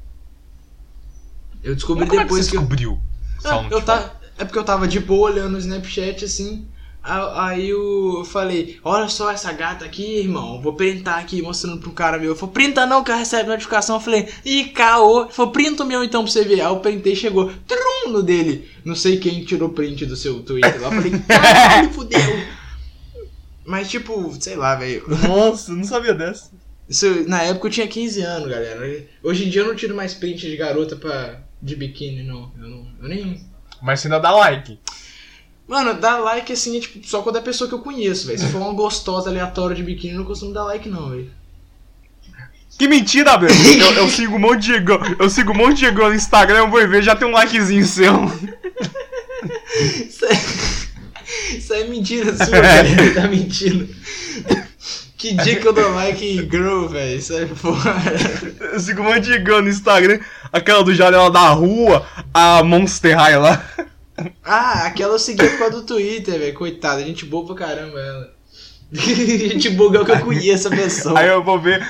Eu descobri Mas como é que depois você que eu. descobriu? Ela Ah, eu tá, é porque eu tava de boa olhando o Snapchat assim. Aí eu falei, olha só essa gata aqui, irmão. Vou printar aqui mostrando pro cara meu. Eu falei, printa não, que ela recebe notificação. Eu falei, ih, caô. Ele falou, printa o meu então pra você ver. Aí eu printei chegou trum no dele. Não sei quem tirou print do seu Twitter lá. Eu falei, [laughs] caralho, fudeu. Mas tipo, sei lá, velho. Nossa, não sabia dessa. Isso, na época eu tinha 15 anos, galera. Hoje em dia eu não tiro mais print de garota pra, de biquíni, não. Eu, não, eu nem. Mas você ainda dá like. Mano, dá like assim, é, tipo, só quando é pessoa que eu conheço, velho. Se for uma gostosa aleatória de biquíni, eu não costumo dar like, não, velho. Que mentira, velho. Eu, eu sigo um monte de Diego. Eu sigo um monte de Diego no Instagram, eu vou ver, já tem um likezinho seu. [laughs] Isso é, é mentira sua, velho. [laughs] Tá mentindo. Que dia que eu dou like em girl, velho? Isso é porra. Eu sigo um monte de Diego no Instagram. Aquela do Janela da Rua, a Monster High lá. Ah, aquela eu segui por causa do Twitter, velho. Coitada, gente boa pra caramba ela. [laughs] gente boa é o que eu conheço a pessoa. Aí eu vou ver.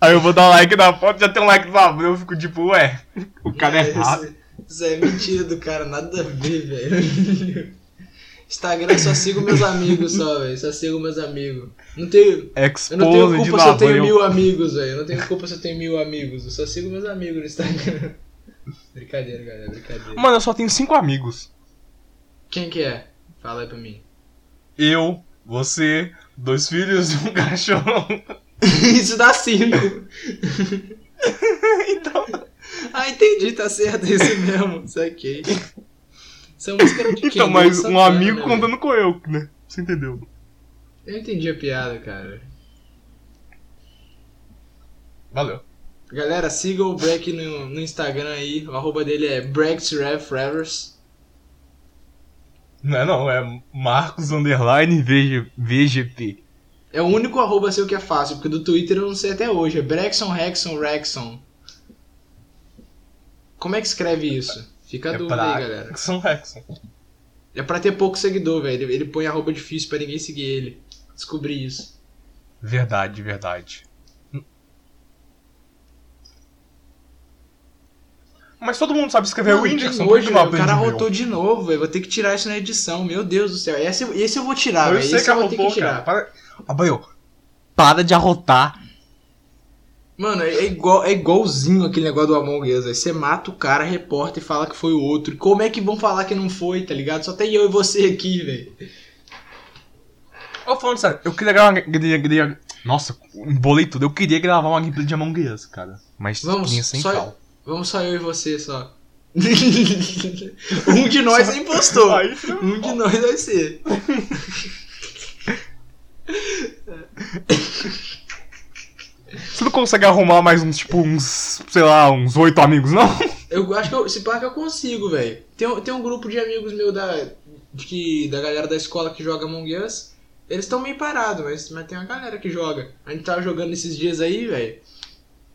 Aí eu vou dar like na foto, já tem um like do Abreu, eu fico tipo, ué, o cara é errado. Isso, é mentira do cara, nada a ver, velho. Instagram só sigo meus amigos só, velho. Só sigo meus amigos. Não tenho. Eu não tenho Expose culpa se eu tenho mil amigos, velho. Eu não tenho culpa se eu tenho mil amigos. Eu só sigo meus amigos no Instagram. brincadeira, galera, brincadeira. Mano, eu só tenho cinco amigos. Quem que é? Fala aí pra mim. Eu, você, dois filhos e [laughs] um cachorro. Isso dá cinco. [laughs] então. Ah, entendi, tá certo, é isso mesmo. Saquei. Essa música era de quem? Então, mas um Santana, amigo né, contando com eu, né? Você entendeu? Eu entendi a piada, cara. Valeu. Galera, siga o Breck no, no Instagram aí. O arroba dele é BreckRevFrevers. Não é não, é Marcos Underline VG, VGP. É o único arroba seu que é fácil, porque do Twitter eu não sei até hoje. É Brexon, Rexon, Rexon. Como é que escreve isso? Fica a É dúvida pra aí, galera. São Rexon. É pra ter pouco seguidor, velho. Ele, põe arroba difícil pra ninguém seguir ele. Descobri isso. Verdade, verdade. Mas todo mundo sabe escrever Não, o Whindersson, velho. o cara rotou de novo, velho. Vou ter que tirar isso na edição. Meu Deus do céu. Esse, eu- esse eu vou tirar, Eu velho. sei Esse que eu vou ter que tirar. cara. Para... Abaio, para de arrotar. Mano, é, igual, é igualzinho aquele negócio do Among Us. Aí você mata o cara, reporta e fala que foi o outro. Como é que vão falar que não foi, tá ligado? Só tem eu e você aqui, velho. Ô, falando sério, eu queria gravar uma... Queria, queria... Nossa, embolei tudo. Eu queria gravar uma gameplay de Among Us, cara. Mas Vamos, tinha sem só- cal. Vamos só eu e você, só. [laughs] um de nós é impostor. Um de nós vai ser. [laughs] Você não consegue arrumar mais uns, tipo, uns, sei lá, uns oito amigos, não? Eu acho que eu, se pá que eu consigo, velho. Tem, tem um grupo de amigos meu da, da galera da escola que joga Among Us. Eles estão meio parados, mas, mas tem uma galera que joga. A gente tava jogando esses dias aí, velho.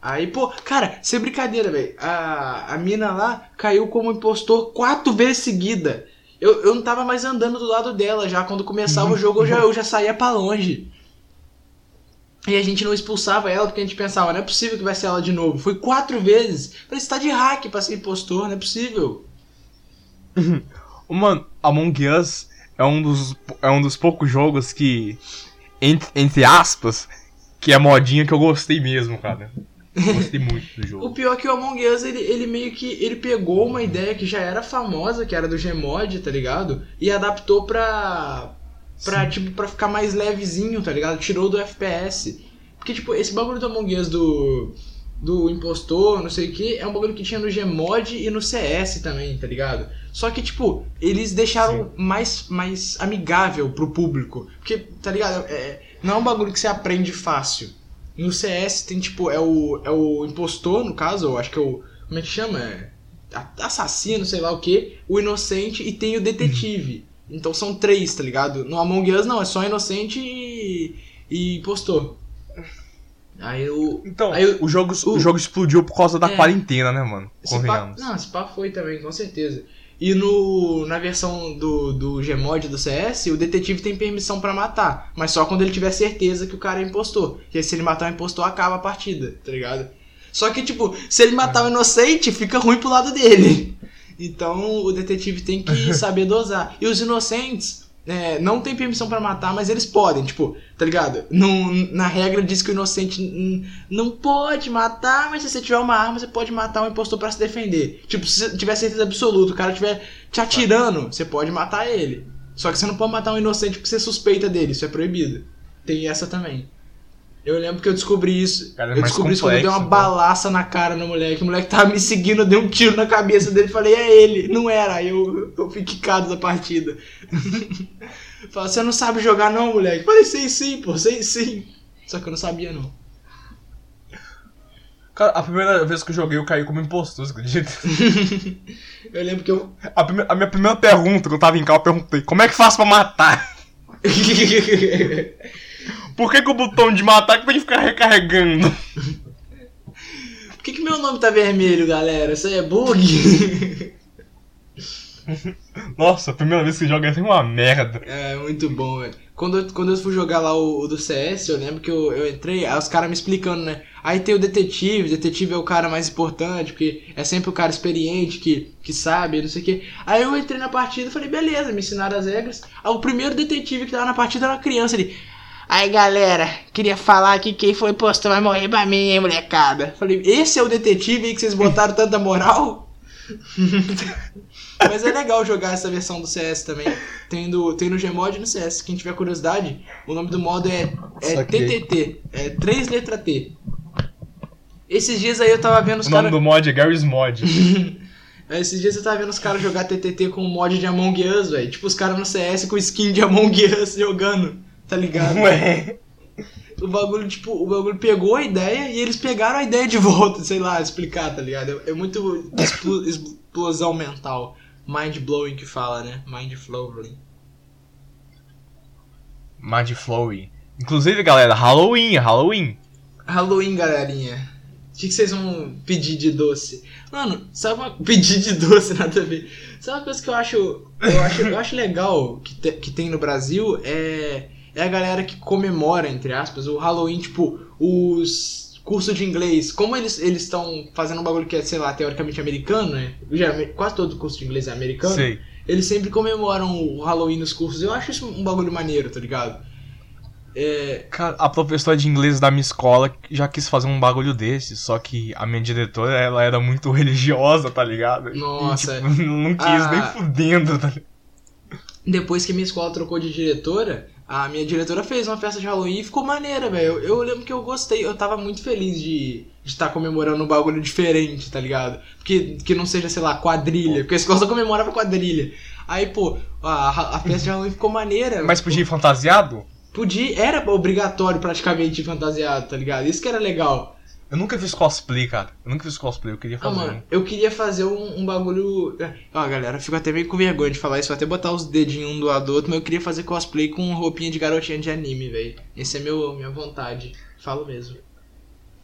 Aí, pô, cara, sem brincadeira, velho. A, a mina lá caiu como impostor quatro vezes seguida. Eu, eu não tava mais andando do lado dela já. Quando começava o jogo, eu já, eu já saía pra longe. E a gente não expulsava ela porque a gente pensava, não é possível que vai ser ela de novo. Foi quatro vezes. Falei, você tá de hack pra ser impostor, não é possível. [laughs] Mano, Among Us é um dos, é um dos poucos jogos que, entre, entre aspas, que é modinha que eu gostei mesmo, cara. Eu gostei [laughs] muito do O jogo. pior é que o Among Us, ele, ele meio que. Ele pegou uma ideia que já era famosa, que era do Gmod, tá ligado? E adaptou pra. Pra, tipo, pra ficar mais levezinho, tá ligado? Tirou do FPS. Porque, tipo, esse bagulho do Among Us do. Do impostor, não sei o que, é um bagulho que tinha no Gmod e no CS também, tá ligado? Só que, tipo, eles deixaram mais, mais amigável pro público. Porque, tá ligado? É, não é um bagulho que você aprende fácil. No CS tem, tipo, é o, é o impostor, no caso, eu acho que é o. Como é que chama? É, assassino, sei lá o que. O inocente e tem o detetive. Então são três, tá ligado? No Among Us não, é só inocente e. e impostor. Aí o. Então, Aí eu- o, jogo, o- o jogo explodiu por causa da É. quarentena, né, mano? Esse pá, Convenhamos. não, esse pá foi também, com certeza. E no, na versão do, do Gmod do CS, o detetive tem permissão pra matar, mas só quando ele tiver certeza que o cara é impostor. Porque se ele matar o impostor, acaba a partida, tá ligado? Só que, tipo, se ele matar o inocente, fica ruim pro lado dele. Então o detetive tem que [laughs] saber dosar. E os inocentes é, não tem permissão pra matar, mas eles podem, tipo, tá ligado? Não, na regra diz que o inocente não pode matar, mas se você tiver uma arma, você pode matar um impostor pra se defender. Tipo, se você tiver certeza absoluta, o cara estiver te atirando, você pode matar ele. Só que você não pode matar um inocente porque você suspeita dele, isso é proibido. Tem essa também. Eu lembro que eu descobri isso. Cara, é eu descobri isso quando eu dei uma complexo, balaça na cara no moleque. O moleque tava me seguindo, eu dei um tiro na cabeça dele falei, é ele. Não era. Aí eu, eu fui quicado da partida. [laughs] Falei, você não sabe jogar não, moleque? Falei, sei sim, pô, sei sim. Só que eu não sabia não. Cara, a primeira vez que eu joguei eu caí como impostor, você acredita? [laughs] Eu lembro que eu. A, prime- a minha primeira pergunta, que eu tava em casa, eu perguntei, como é que faz pra matar? [laughs] Por que, que o botão de matar que tem que ficar recarregando? Por que, que meu nome tá vermelho, galera? Isso aí é bug? Nossa, a primeira vez que joga é uma merda. É, muito bom, velho. Quando, eu- quando eu fui jogar lá o, o do CS, eu lembro que eu, eu entrei, aí os caras me explicando, né? Aí tem o detetive, o detetive é o cara mais importante, porque é sempre o cara experiente que, que sabe, não sei o quê. Aí eu entrei na partida e falei, beleza, me ensinaram as regras. Aí o primeiro detetive que tava na partida era uma criança ali. Aí galera, queria falar que quem foi postou vai morrer pra mim, hein, molecada. Falei, esse é o detetive aí que vocês botaram tanta moral? [laughs] Mas é legal jogar essa versão do CS também. Tem, do, tem no Gmod e no CS. Quem tiver curiosidade, o nome do modo é, é. TTT. É três letras T. Esses dias aí eu tava vendo os O nome caras. do mod é Gary's Mod. [laughs] Esses dias eu tava vendo os caras jogar TTT com mod de Among Us, velho. Tipo, os caras no CS com skin de Among Us [laughs] jogando, tá ligado? Ué. O bagulho, tipo, o bagulho pegou a ideia e eles pegaram a ideia de volta, sei lá, explicar, tá ligado? É, é muito explo- explosão mental. Mind blowing que fala, né? Mind flowing. Mind Flowing. Inclusive, galera, Halloween, Halloween. Halloween, galerinha. O que, que vocês vão pedir de doce? Mano, sabe uma. [laughs] Pedir de doce, nada a ver. Sabe uma coisa que eu acho. Eu acho, eu acho legal que, te- que tem no Brasil? É. É a galera que comemora, entre aspas, o Halloween, tipo, os cursos de inglês. Como eles estão fazendo um bagulho que é, sei lá, teoricamente americano, né? Geralmente, quase todo curso de inglês é americano. Sei. Eles sempre comemoram o Halloween nos cursos. Eu acho isso um bagulho maneiro, tá ligado? É. Cara, a professora de inglês da minha escola já quis fazer um bagulho desse, só que a minha diretora, ela era muito [laughs] religiosa, tá ligado? Nossa. E, tipo, [laughs] não quis Ah. nem fudendo, tá ligado? Depois que a minha escola trocou de diretora, a minha diretora fez uma festa de Halloween e ficou maneira, velho. Eu, eu lembro que eu gostei, eu tava muito feliz de estar comemorando um bagulho diferente, tá ligado? Porque que não seja, sei lá, quadrilha, porque a escola só comemorava quadrilha. Aí, pô, a, a festa de Halloween ficou maneira. Mas podia ir fantasiado? Podia, era obrigatório praticamente ir fantasiado, tá ligado? Isso que era legal. Eu nunca fiz cosplay, cara. Eu nunca fiz cosplay, eu queria Ah, fazer. um. mano, eu queria fazer um, um bagulho. Ó, galera, eu fico até meio com vergonha de falar isso, vou até botar os dedinhos um do lado do outro, mas eu queria fazer cosplay com roupinha de garotinha de anime, velho. Essa é meu, minha vontade. Falo mesmo.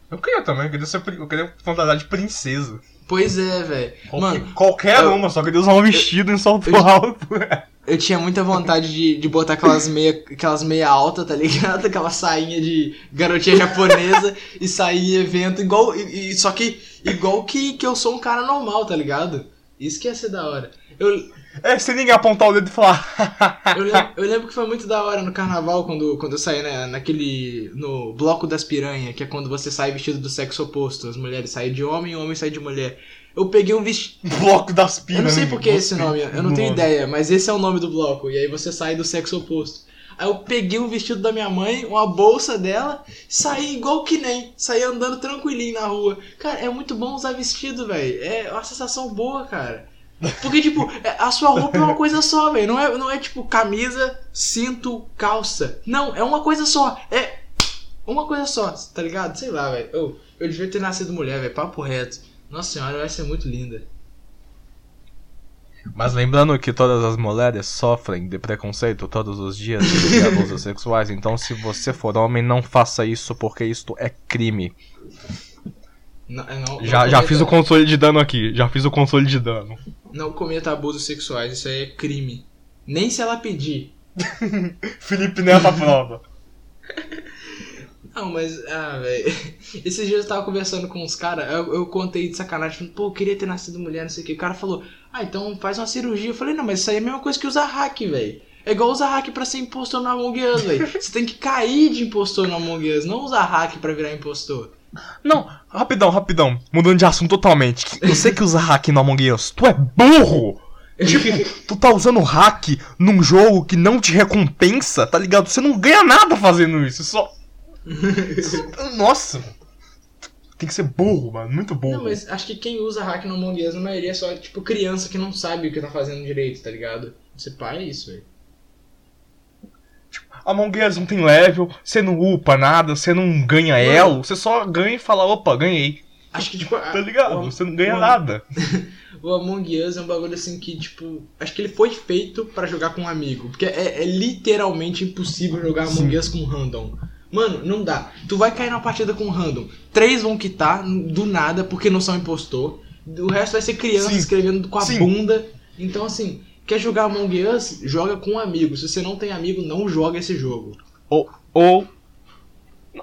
Eu queria também, eu queria, ser, eu queria fantasiar de princesa. Pois é, velho. Qualquer, Mano, qualquer eu- uma, só queria usar um vestido em salto eu- alto. [laughs] eu tinha muita vontade de, de botar aquelas meia, aquelas meia alta, tá ligado? [laughs] Aquela sainha de garotinha japonesa e sair em evento igual. E, e- só que igual que, que eu sou um cara normal, tá ligado? Isso que ia ser da hora. Eu, É, sem ninguém apontar o dedo e falar. [laughs] Eu lembro, eu lembro que foi muito da hora no carnaval quando, quando eu saí né, naquele. no bloco das piranhas, que é quando você sai vestido do sexo oposto. As mulheres saem de homem e o homem sai de mulher. Eu peguei um vestido. [laughs] Bloco das pinas. Eu não sei por que esse nome, eu não tenho nome. ideia, mas esse é o nome do bloco. E aí você sai do sexo oposto. Aí eu peguei um vestido da minha mãe, uma bolsa dela, saí igual que nem. Saí andando tranquilinho na rua. Cara, é muito bom usar vestido, velho. É uma sensação boa, cara. Porque, tipo, [laughs] é- a sua roupa é uma coisa só, velho. Não é, não é tipo camisa, cinto, calça. Não, é uma coisa só. É uma coisa só, tá ligado? Sei lá, velho. Eu, eu devia ter nascido mulher, velho. Papo reto. Nossa senhora, vai ser muito linda. Mas lembrando que todas as mulheres sofrem de preconceito todos os dias e de [laughs] abusos sexuais, então se você for homem, não faça isso porque isto é crime. Não, não, Já, não já cometa- fiz o console de dano aqui, já fiz o console de dano. Não cometa abusos sexuais, isso aí é crime. Nem se ela pedir. [laughs] Felipe Neto à prova. [laughs] Não, mas, ah, velho. [laughs] Esses dias eu tava conversando com uns caras, eu, eu contei de sacanagem, falando, pô, eu queria ter nascido mulher, não sei o que. O cara falou, ah, então faz uma cirurgia. Eu falei, não, mas isso aí é a mesma coisa que usar hack, velho. É igual usar hack pra ser impostor no Among Us, velho. [laughs] Você tem que cair de impostor no Among Us, não usar hack pra virar impostor. Não, rapidão, rapidão. Mudando de assunto totalmente. Eu sei que usa hack no Among Us. Tu é burro! Tipo, tu tá usando hack num jogo que não te recompensa, tá ligado? Você não ganha nada fazendo isso, só. [laughs] Nossa! Tem que ser burro, mano. Muito burro. Não, mas acho que quem usa hack no Among Us, na maioria é só, tipo, criança que não sabe o que tá fazendo direito, tá ligado? Você pá é isso, velho. Among Us não tem level, você não upa nada, você não ganha Mano. elo, você só ganha e fala, opa, ganhei. Acho que, tipo, a- Tá ligado? o- Você não ganha o- nada. [laughs] O Among Us é um bagulho assim que, tipo, acho que ele foi feito pra jogar com um amigo. Porque é, é literalmente impossível jogar Among Us com random. Mano, não dá. Tu vai cair numa partida com random. Três vão quitar do nada porque não são impostor. O resto vai ser criança Sim. escrevendo com a Sim. bunda. Então, assim, quer jogar Among Us? Joga com um amigo. Se você não tem amigo, não joga esse jogo. Ou. Ou.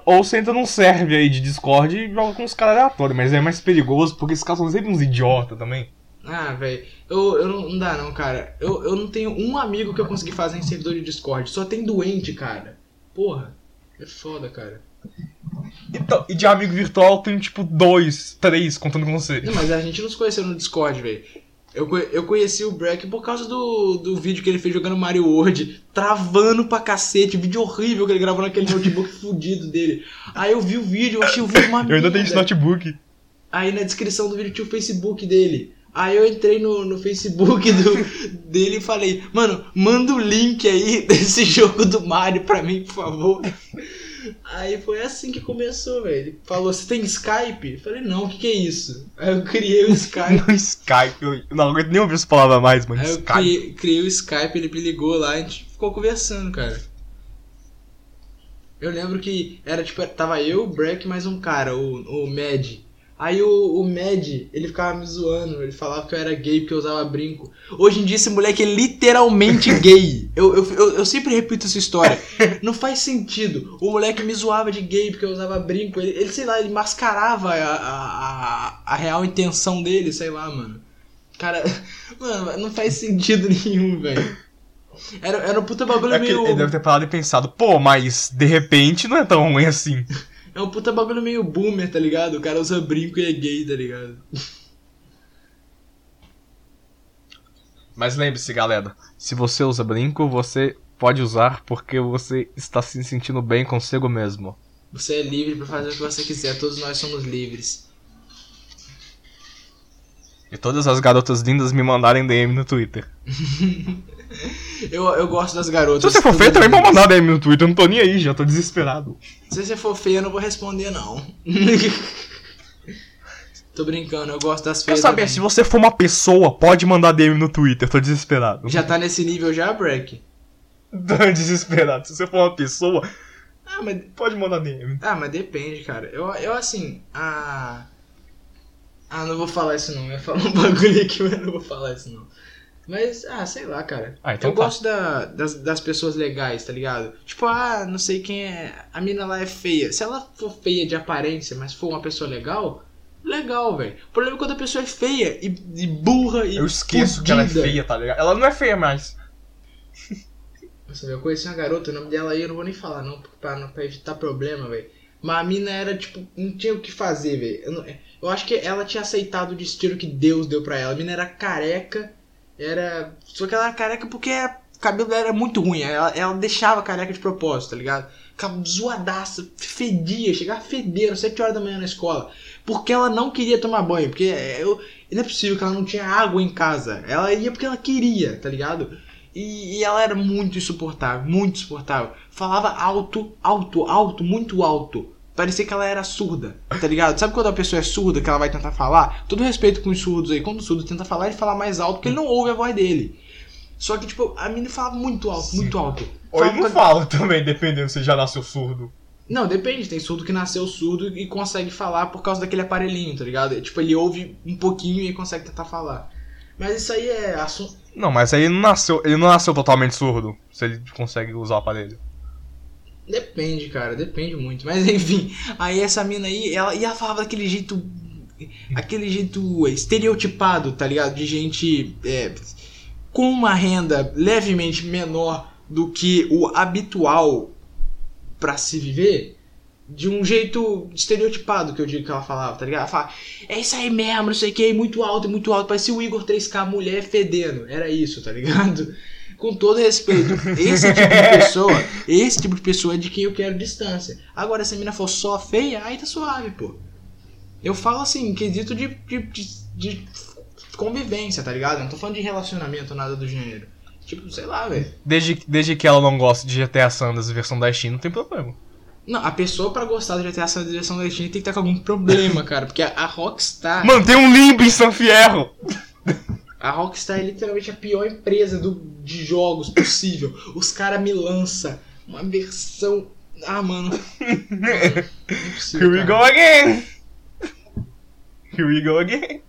Ou entra num serve aí de Discord e joga com os caras aleatórios, mas é mais perigoso porque esses caras são sempre uns idiota também. Ah, velho, eu, eu não, não dá não, cara. Eu, eu não tenho um amigo que eu consegui fazer em servidor de Discord. Só tem doente, cara. Porra, é foda, cara. Então, e de amigo virtual tem tipo dois, três contando com você. Não, mas a gente não se conheceu no Discord, velho. Eu, eu conheci o Breck por causa do, do vídeo que ele fez jogando Mario World, travando pra cacete, vídeo horrível que ele gravou naquele notebook [laughs] fudido dele. Aí eu vi o vídeo, eu achei o vídeo uma Eu ainda tenho esse notebook. Aí na descrição do vídeo tinha o Facebook dele. Aí eu entrei no, no Facebook do, dele e falei, mano, manda o link aí [laughs] desse jogo do Mario pra mim, por favor. Aí foi assim que começou, velho. Ele falou, você tem Skype? Eu falei, não, o que, que é isso? Aí eu criei o Skype. [laughs] No Skype, eu não aguento nem ouvir essa palavra mais, mano. Aí eu Skype. criei, criei o Skype, ele me ligou lá, a gente ficou conversando, cara. Eu lembro que era tipo, tava eu, o Breck mais um cara, o, o Mad. Aí o, o Mad, ele ficava me zoando, ele falava que eu era gay porque eu usava brinco. Hoje em dia esse moleque é literalmente [laughs] gay. Eu, eu, eu, eu sempre repito essa história. [laughs] Não faz sentido. O moleque me zoava de gay porque eu usava brinco. Ele, ele sei lá, ele mascarava a, a, a, a real intenção dele, sei lá, mano. Cara, [laughs] mano, não faz sentido nenhum, velho. Era, era um puta bagulho É meio. ele deve ter parado e pensado, pô, mas de repente não é tão ruim assim. É um puta bagulho meio boomer, tá ligado? O cara usa brinco e é gay, tá ligado? Mas lembre-se, galera, se você usa brinco, você pode usar porque você está se sentindo bem consigo mesmo. Você é livre pra fazer o que você quiser, todos nós somos livres. E todas as garotas lindas me mandarem DM no Twitter. [laughs] [laughs] Eu, eu gosto das garotas. Se você for feio, também pode mandar DM no Twitter, eu não tô nem aí, já tô desesperado. Se você for feia, eu não vou responder, não. [laughs] Tô brincando, eu gosto das Quer feias. saber, também. se você for uma pessoa, pode mandar DM no Twitter, tô desesperado. Já tá nesse nível já, Breck? [laughs] Desesperado. Se você for uma pessoa, Ah, mas, pode mandar DM. ah, mas depende, cara. Eu, eu assim, ah. Ah, não vou falar isso não. Eu ia falar um bagulho aqui, mas não vou falar isso não. Mas, ah, sei lá, cara. Ah, então eu tá. gosto da, das, das pessoas legais, tá ligado? Tipo, ah, não sei quem é. A mina lá é feia. Se ela for feia de aparência, mas for uma pessoa legal, legal, velho. O problema é quando a pessoa é feia e, e burra e. Eu esqueço que ela é fudida. feia, tá ligado? Ela não é feia mais. Nossa, eu conheci uma garota, o nome dela aí eu não vou nem falar, não, pra, não, pra evitar problema, velho. Mas a mina era, tipo, não tinha o que fazer, velho. Eu, eu acho que ela tinha aceitado o destino que Deus deu pra ela. A mina era careca, era. Só que ela era careca porque o cabelo dela era muito ruim. Ela, ela deixava careca de propósito, tá ligado? Ficava zoadaça, fedia, chegava a feder às 7 horas da manhã na escola. Porque ela não queria tomar banho. Porque eu, não é possível que ela não tinha água em casa. Ela ia porque ela queria, tá ligado? E, e ela era muito insuportável, muito insuportável. Falava alto, alto, alto, muito alto. Parecia que ela era surda, tá ligado? Sabe quando a pessoa é surda, que ela vai tentar falar? Todo respeito com os surdos aí. Quando o surdo tenta falar, ele fala mais alto, porque ele não ouve a voz dele. Só que, tipo, a menina falava muito alto, muito alto. Ou ele não com- fala também, dependendo se já nasceu surdo. Não, depende. Tem surdo que nasceu surdo e consegue falar por causa daquele aparelhinho, tá ligado? É, Tipo, ele ouve um pouquinho e consegue tentar falar. Mas isso aí é assunto. Não, mas aí ele não nasceu, ele não nasceu totalmente surdo, se ele consegue usar o aparelho. Depende, cara, depende muito. Mas [laughs] enfim, aí essa mina aí, ela, e ela falava daquele jeito. Aquele jeito estereotipado, tá ligado? De gente é, com uma renda levemente menor do que o habitual pra se viver. De um jeito estereotipado que eu digo que ela falava, tá ligado? Ela fala, é isso aí mesmo, não sei o que, muito alto, muito alto. Parecia o Igor 3K mulher fedendo. Era isso, tá ligado? Com todo respeito. Esse tipo de pessoa, esse tipo de pessoa é de quem eu quero distância. Agora, se a mina for só feia, aí tá suave, pô. Eu falo assim, em quesito de, de, de, de convivência, tá ligado? Eu não tô falando de relacionamento, nada do gênero. Tipo, sei lá, velho. Desde, desde que ela não gosta de GTA San Andreas versão da Steam, não tem problema. Não, a pessoa pra gostar do GTA San Andreas direção da Steam tem que estar com algum problema, cara. Porque a, a Rockstar. Mano, tem um limbo em San Fierro! A Rockstar é literalmente a pior empresa do, de jogos possível. Os caras me lançam uma versão. Ah, mano. [laughs] É possível, Here we go again! Here we go again!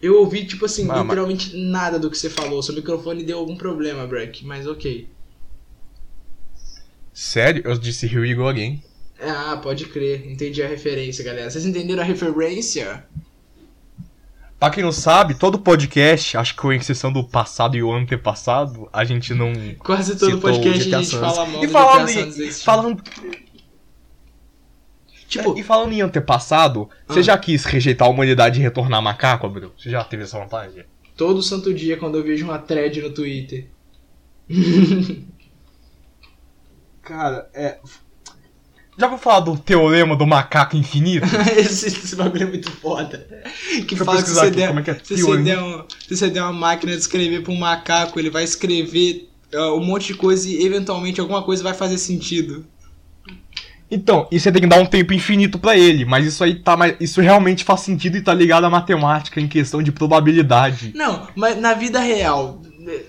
Eu ouvi, tipo assim, Mama. literalmente nada do que você falou. Seu microfone deu algum problema, Breck, mas ok. Sério? Eu disse Here we go again. Ah, pode crer. Entendi a referência, galera. Vocês entenderam a referência? Pra quem não sabe, todo podcast, acho que com exceção do passado e o antepassado, a gente não. Quase todo Citou podcast GTA a gente fala mal E do falando em- desse Falando, Tipo, e falando em antepassado, você Ah. já quis rejeitar a humanidade e retornar macaco, Abel? Você já teve essa vontade? todo santo dia quando eu vejo uma thread no Twitter. [laughs] Cara, é. Já vou falar do teorema do macaco infinito? [laughs] esse, esse bagulho é muito foda. Que Deixa fala que você, der, é que é se, você der um- se você der uma máquina de escrever pra um macaco, ele vai escrever ah, um monte de coisa e eventualmente alguma coisa vai fazer sentido. Então, e você tem que dar um tempo infinito pra ele, mas isso aí tá mais. Isso realmente faz sentido e tá ligado à matemática em questão de probabilidade. Não, mas na vida real,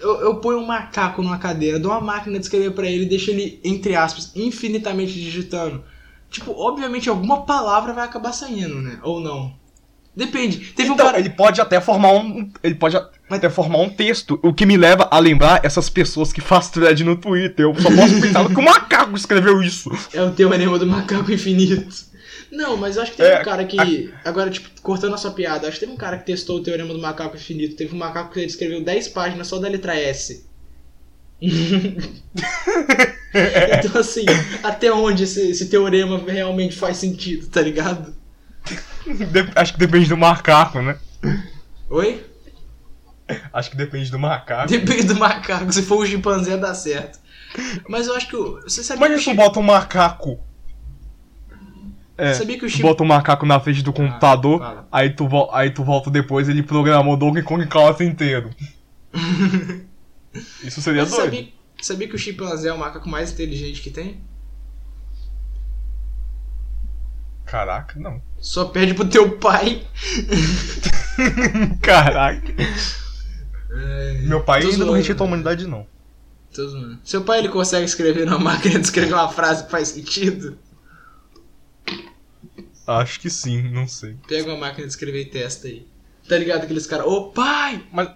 eu, eu ponho um macaco numa cadeira, dou uma máquina de escrever pra ele e deixo ele, entre aspas, infinitamente digitando. Tipo, obviamente alguma palavra vai acabar saindo, né? Ou não. Depende. Teve um Então, cara. ele pode até formar um. Ele pode até formar um texto. O que me leva a lembrar essas pessoas que fazem thread no Twitter. Eu só posso pensar que o macaco escreveu isso. É o teorema do macaco infinito. Não, mas eu acho que teve É, um cara que. Agora, tipo, cortando a sua piada, acho que teve um cara que testou o teorema do macaco infinito. Teve um macaco que ele escreveu 10 páginas só da letra S. [laughs] então, assim, até onde esse, esse teorema realmente faz sentido, tá ligado? Acho que depende do macaco, né? Oi? Acho que depende do macaco. Depende do macaco. Se for o chimpanzé, dá certo. Mas eu acho que. Você sabia Mas que o se tu chim- bota um macaco. É, Sabia que o bota um macaco na frente do computador, fala. aí, tu aí tu volta depois ele programou Donkey Kong Country inteiro. [laughs] Isso seria Mas doido. sabia, sabia que o chimpanzé é o macaco mais inteligente que tem? Caraca, não. Só perde pro teu pai. [laughs] Caraca. Meu pai ainda não rejeita a né? humanidade, não. Seu pai ele consegue escrever numa máquina de [laughs] escrever uma frase que faz sentido? Acho que sim, não sei. Pega uma máquina de escrever e testa aí. Tá ligado aqueles caras, ô pai! Mas.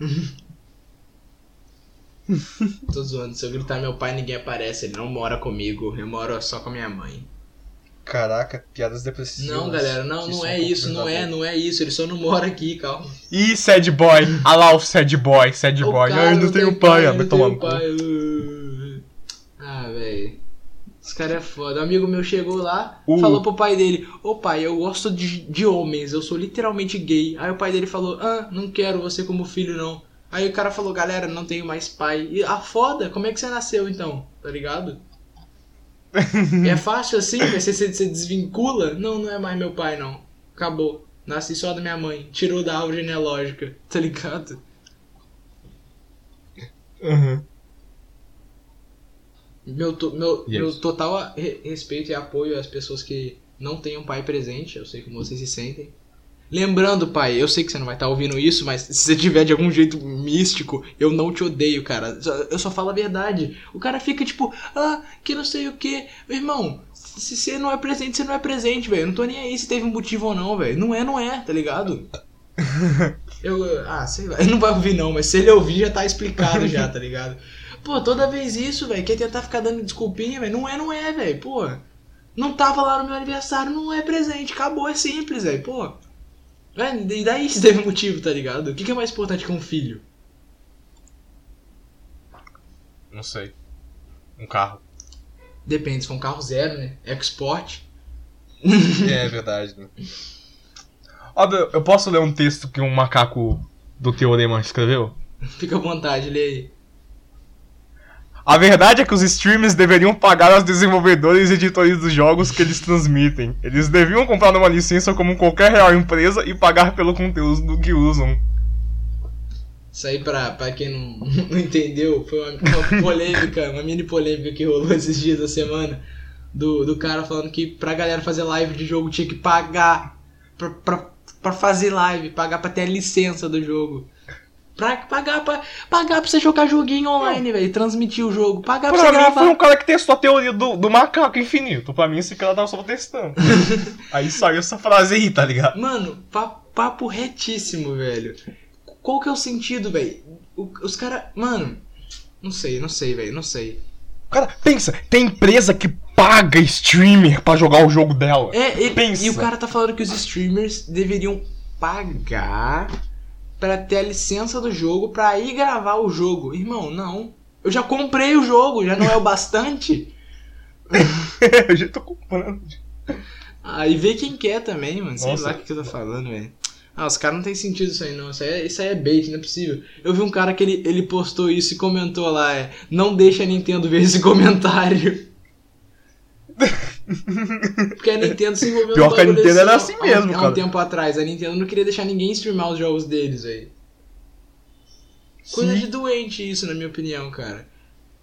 [laughs] Tô zoando, se eu gritar meu pai ninguém aparece, ele não mora comigo, eu moro só com a minha mãe. Caraca, piadas depressivas. Não, galera, não, não é isso, não é, não é isso, ele só não mora aqui, calma. Ih, sad boy. Olha lá o sad boy, sad O boy. cara Ai, não tenho tem pai, ah, não cu. pai. Ah, velho. Esse cara é foda. Um amigo meu chegou lá, Uh. falou pro pai dele: Ô pai, eu gosto de, de homens, eu sou literalmente gay. Aí o pai dele falou: Ah, não quero você como filho, não. Aí o cara falou: Galera, não tenho mais pai. E ah, foda, como é que você nasceu então? Tá ligado? [laughs] é fácil assim? Você, você, você desvincula? Não, não é mais meu pai, não. Acabou. Nasci só da minha mãe. Tirou da árvore genealógica, tá ligado? Uhum. Meu, to- meu, é meu total respeito e apoio às pessoas que não têm um pai presente. Eu sei como vocês se sentem. Lembrando, pai, eu sei que você não vai estar ouvindo isso, mas se você tiver de algum jeito místico, eu não te odeio, cara. Eu só falo a verdade. O cara fica tipo, ah, que não sei o que. Irmão, se você não é presente, você não é presente, velho. Eu não tô nem aí se teve um motivo ou não, velho. Não é, não é, tá ligado? [laughs] Eu, ah, sei lá. Ele [laughs] não vai ouvir não, mas se ele ouvir já tá explicado já, tá ligado? [laughs] Pô, toda vez isso, velho, quer tentar ficar dando desculpinha, velho. Não é, não é, velho, pô. Não tava lá no meu aniversário, não é presente. Acabou, é simples, velho, pô. É, e daí se teve motivo, tá ligado? O que, que é mais importante que um filho? Não sei. Um carro. Depende, se for um carro zero, né? Export. É verdade, né? Ó, eu eu posso ler um texto que um macaco do Teorema escreveu? Fica à vontade, lê aí. A verdade é que os streamers deveriam pagar aos desenvolvedores e editores dos jogos que eles transmitem. Eles deviam comprar uma licença como qualquer real empresa e pagar pelo conteúdo que usam. Isso aí, pra, pra quem não, [laughs] não entendeu, foi uma, uma polêmica, uma mini polêmica que rolou esses dias da semana. Do, do cara falando que pra galera fazer live de jogo tinha que pagar pra, pra, pra fazer live, pagar pra ter a licença do jogo. Pra pagar pra, pagar pra você jogar joguinho online, velho, transmitir o jogo. Pagar pra, Pra você mim gravar. foi um cara que testou a teoria do, do macaco infinito. Pra mim esse cara tava só testando. [laughs] aí saiu essa frase aí, tá ligado? Mano, pa- papo retíssimo, velho. Qual que é o sentido, velho? Os caras. Mano, não sei, não sei, velho, não sei. Cara, pensa, tem empresa que paga streamer pra jogar o jogo dela. É, ele- Pensa. e o cara tá falando que os streamers deveriam pagar pra ter a licença do jogo pra ir gravar o jogo. Irmão, não. Eu já comprei o jogo, já não é o [laughs] bastante? [laughs] eu já tô comprando. Ah, e vê quem quer também, mano. Sei Nossa. lá o que, que eu tô falando, velho. Ah, os caras não tem sentido isso aí, não. Isso aí, é, isso aí é bait, não é possível. Eu vi um cara que ele, ele postou isso e comentou lá, é. Não deixa a Nintendo ver esse [laughs] comentário. Porque a Nintendo se envolveu Pior que a Nintendo era ó, assim há um- mesmo, Há um cara. tempo atrás, a Nintendo não queria deixar ninguém streamar os jogos deles, velho. Coisa de doente isso, na minha opinião, cara.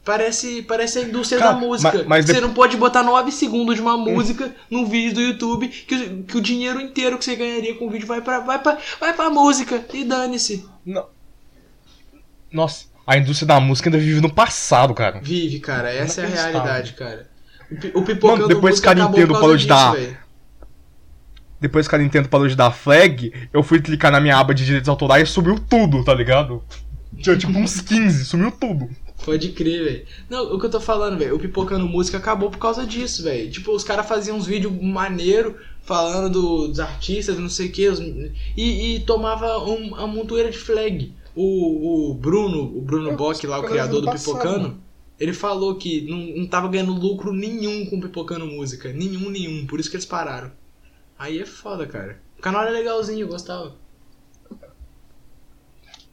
Parece, parece a indústria Cara, da música. ma- mas você de- não pode botar 9 segundos de uma música num vídeo do YouTube que, o- que o dinheiro inteiro que você ganharia com o vídeo vai pra, vai pra, vai pra música. E dane-se. Nossa, a indústria da música ainda vive no passado, cara. Vive, cara. Essa é a realidade, cara. O, pipocando Mano, depois que a Nintendo parou de dar- velho. Depois que a Nintendo parou de dar flag, eu fui clicar na minha aba de direitos autorais e subiu tudo, tá ligado? Tinha tipo uns 15, sumiu tudo. Pode crer, velho. Não, o que eu tô falando, velho, o Pipocando Música acabou por causa disso, velho. Tipo, os caras faziam uns vídeos maneiro falando do- dos artistas, não sei o que, e, e tomava um, uma montoeira de flag. O, o Bruno, o Bruno Bock lá, o criador do lembro do passado, Pipocano, ele falou que não, não tava ganhando lucro nenhum com Pipocando Música. Nenhum, nenhum. Por isso que eles pararam. Aí é foda, cara. O canal era legalzinho, eu gostava.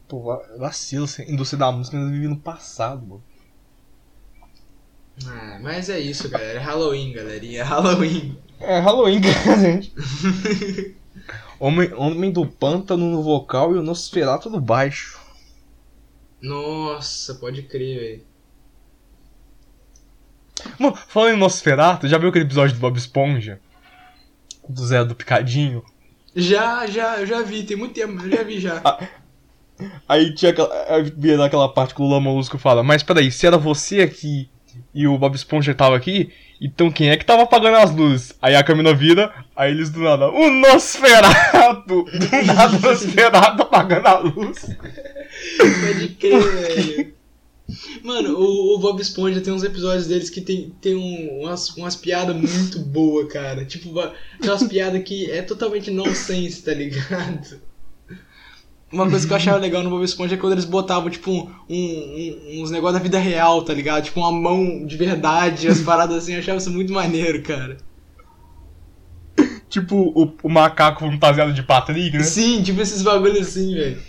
Pô, va- vacilo, assim, a indústria da música ainda vive no passado, mano. Ah, mas é isso, galera. É Halloween, galerinha. É Halloween. É Halloween, [laughs] gente. Homem, Homem do Pântano no vocal e o Nosferatu no baixo. Nossa, pode crer, velho. Mano, falando em Nosferatu, já viu aquele episódio do Bob Esponja? Do Zé do Picadinho? Já, já, eu já vi, tem muito tempo, eu já vi já. Aí tinha aquela, aí naquela parte que o Lula Molusco fala, mas peraí, se era você aqui e o Bob Esponja tava aqui, então quem é que tava apagando as luzes? Aí a Camila vira, aí eles do nada, o Nosferatu! Do [laughs] nada o Nosferatu apagando a luz. Pode crer, [laughs] velho. Mano, o, o Bob Esponja tem uns episódios deles que tem, tem um- umas, umas piadas muito boas, cara. Tipo, uma- aquelas piadas que é totalmente nonsense, tá ligado? Uma coisa que eu achava legal no Bob Esponja é quando eles botavam, tipo, um, um- uns negócios da vida real, tá ligado? Tipo, uma mão de verdade, as paradas assim, eu achava isso muito maneiro, cara. Tipo o, o macaco fantasiado de Patrick, né? Sim, tipo esses bagulhos assim, velho.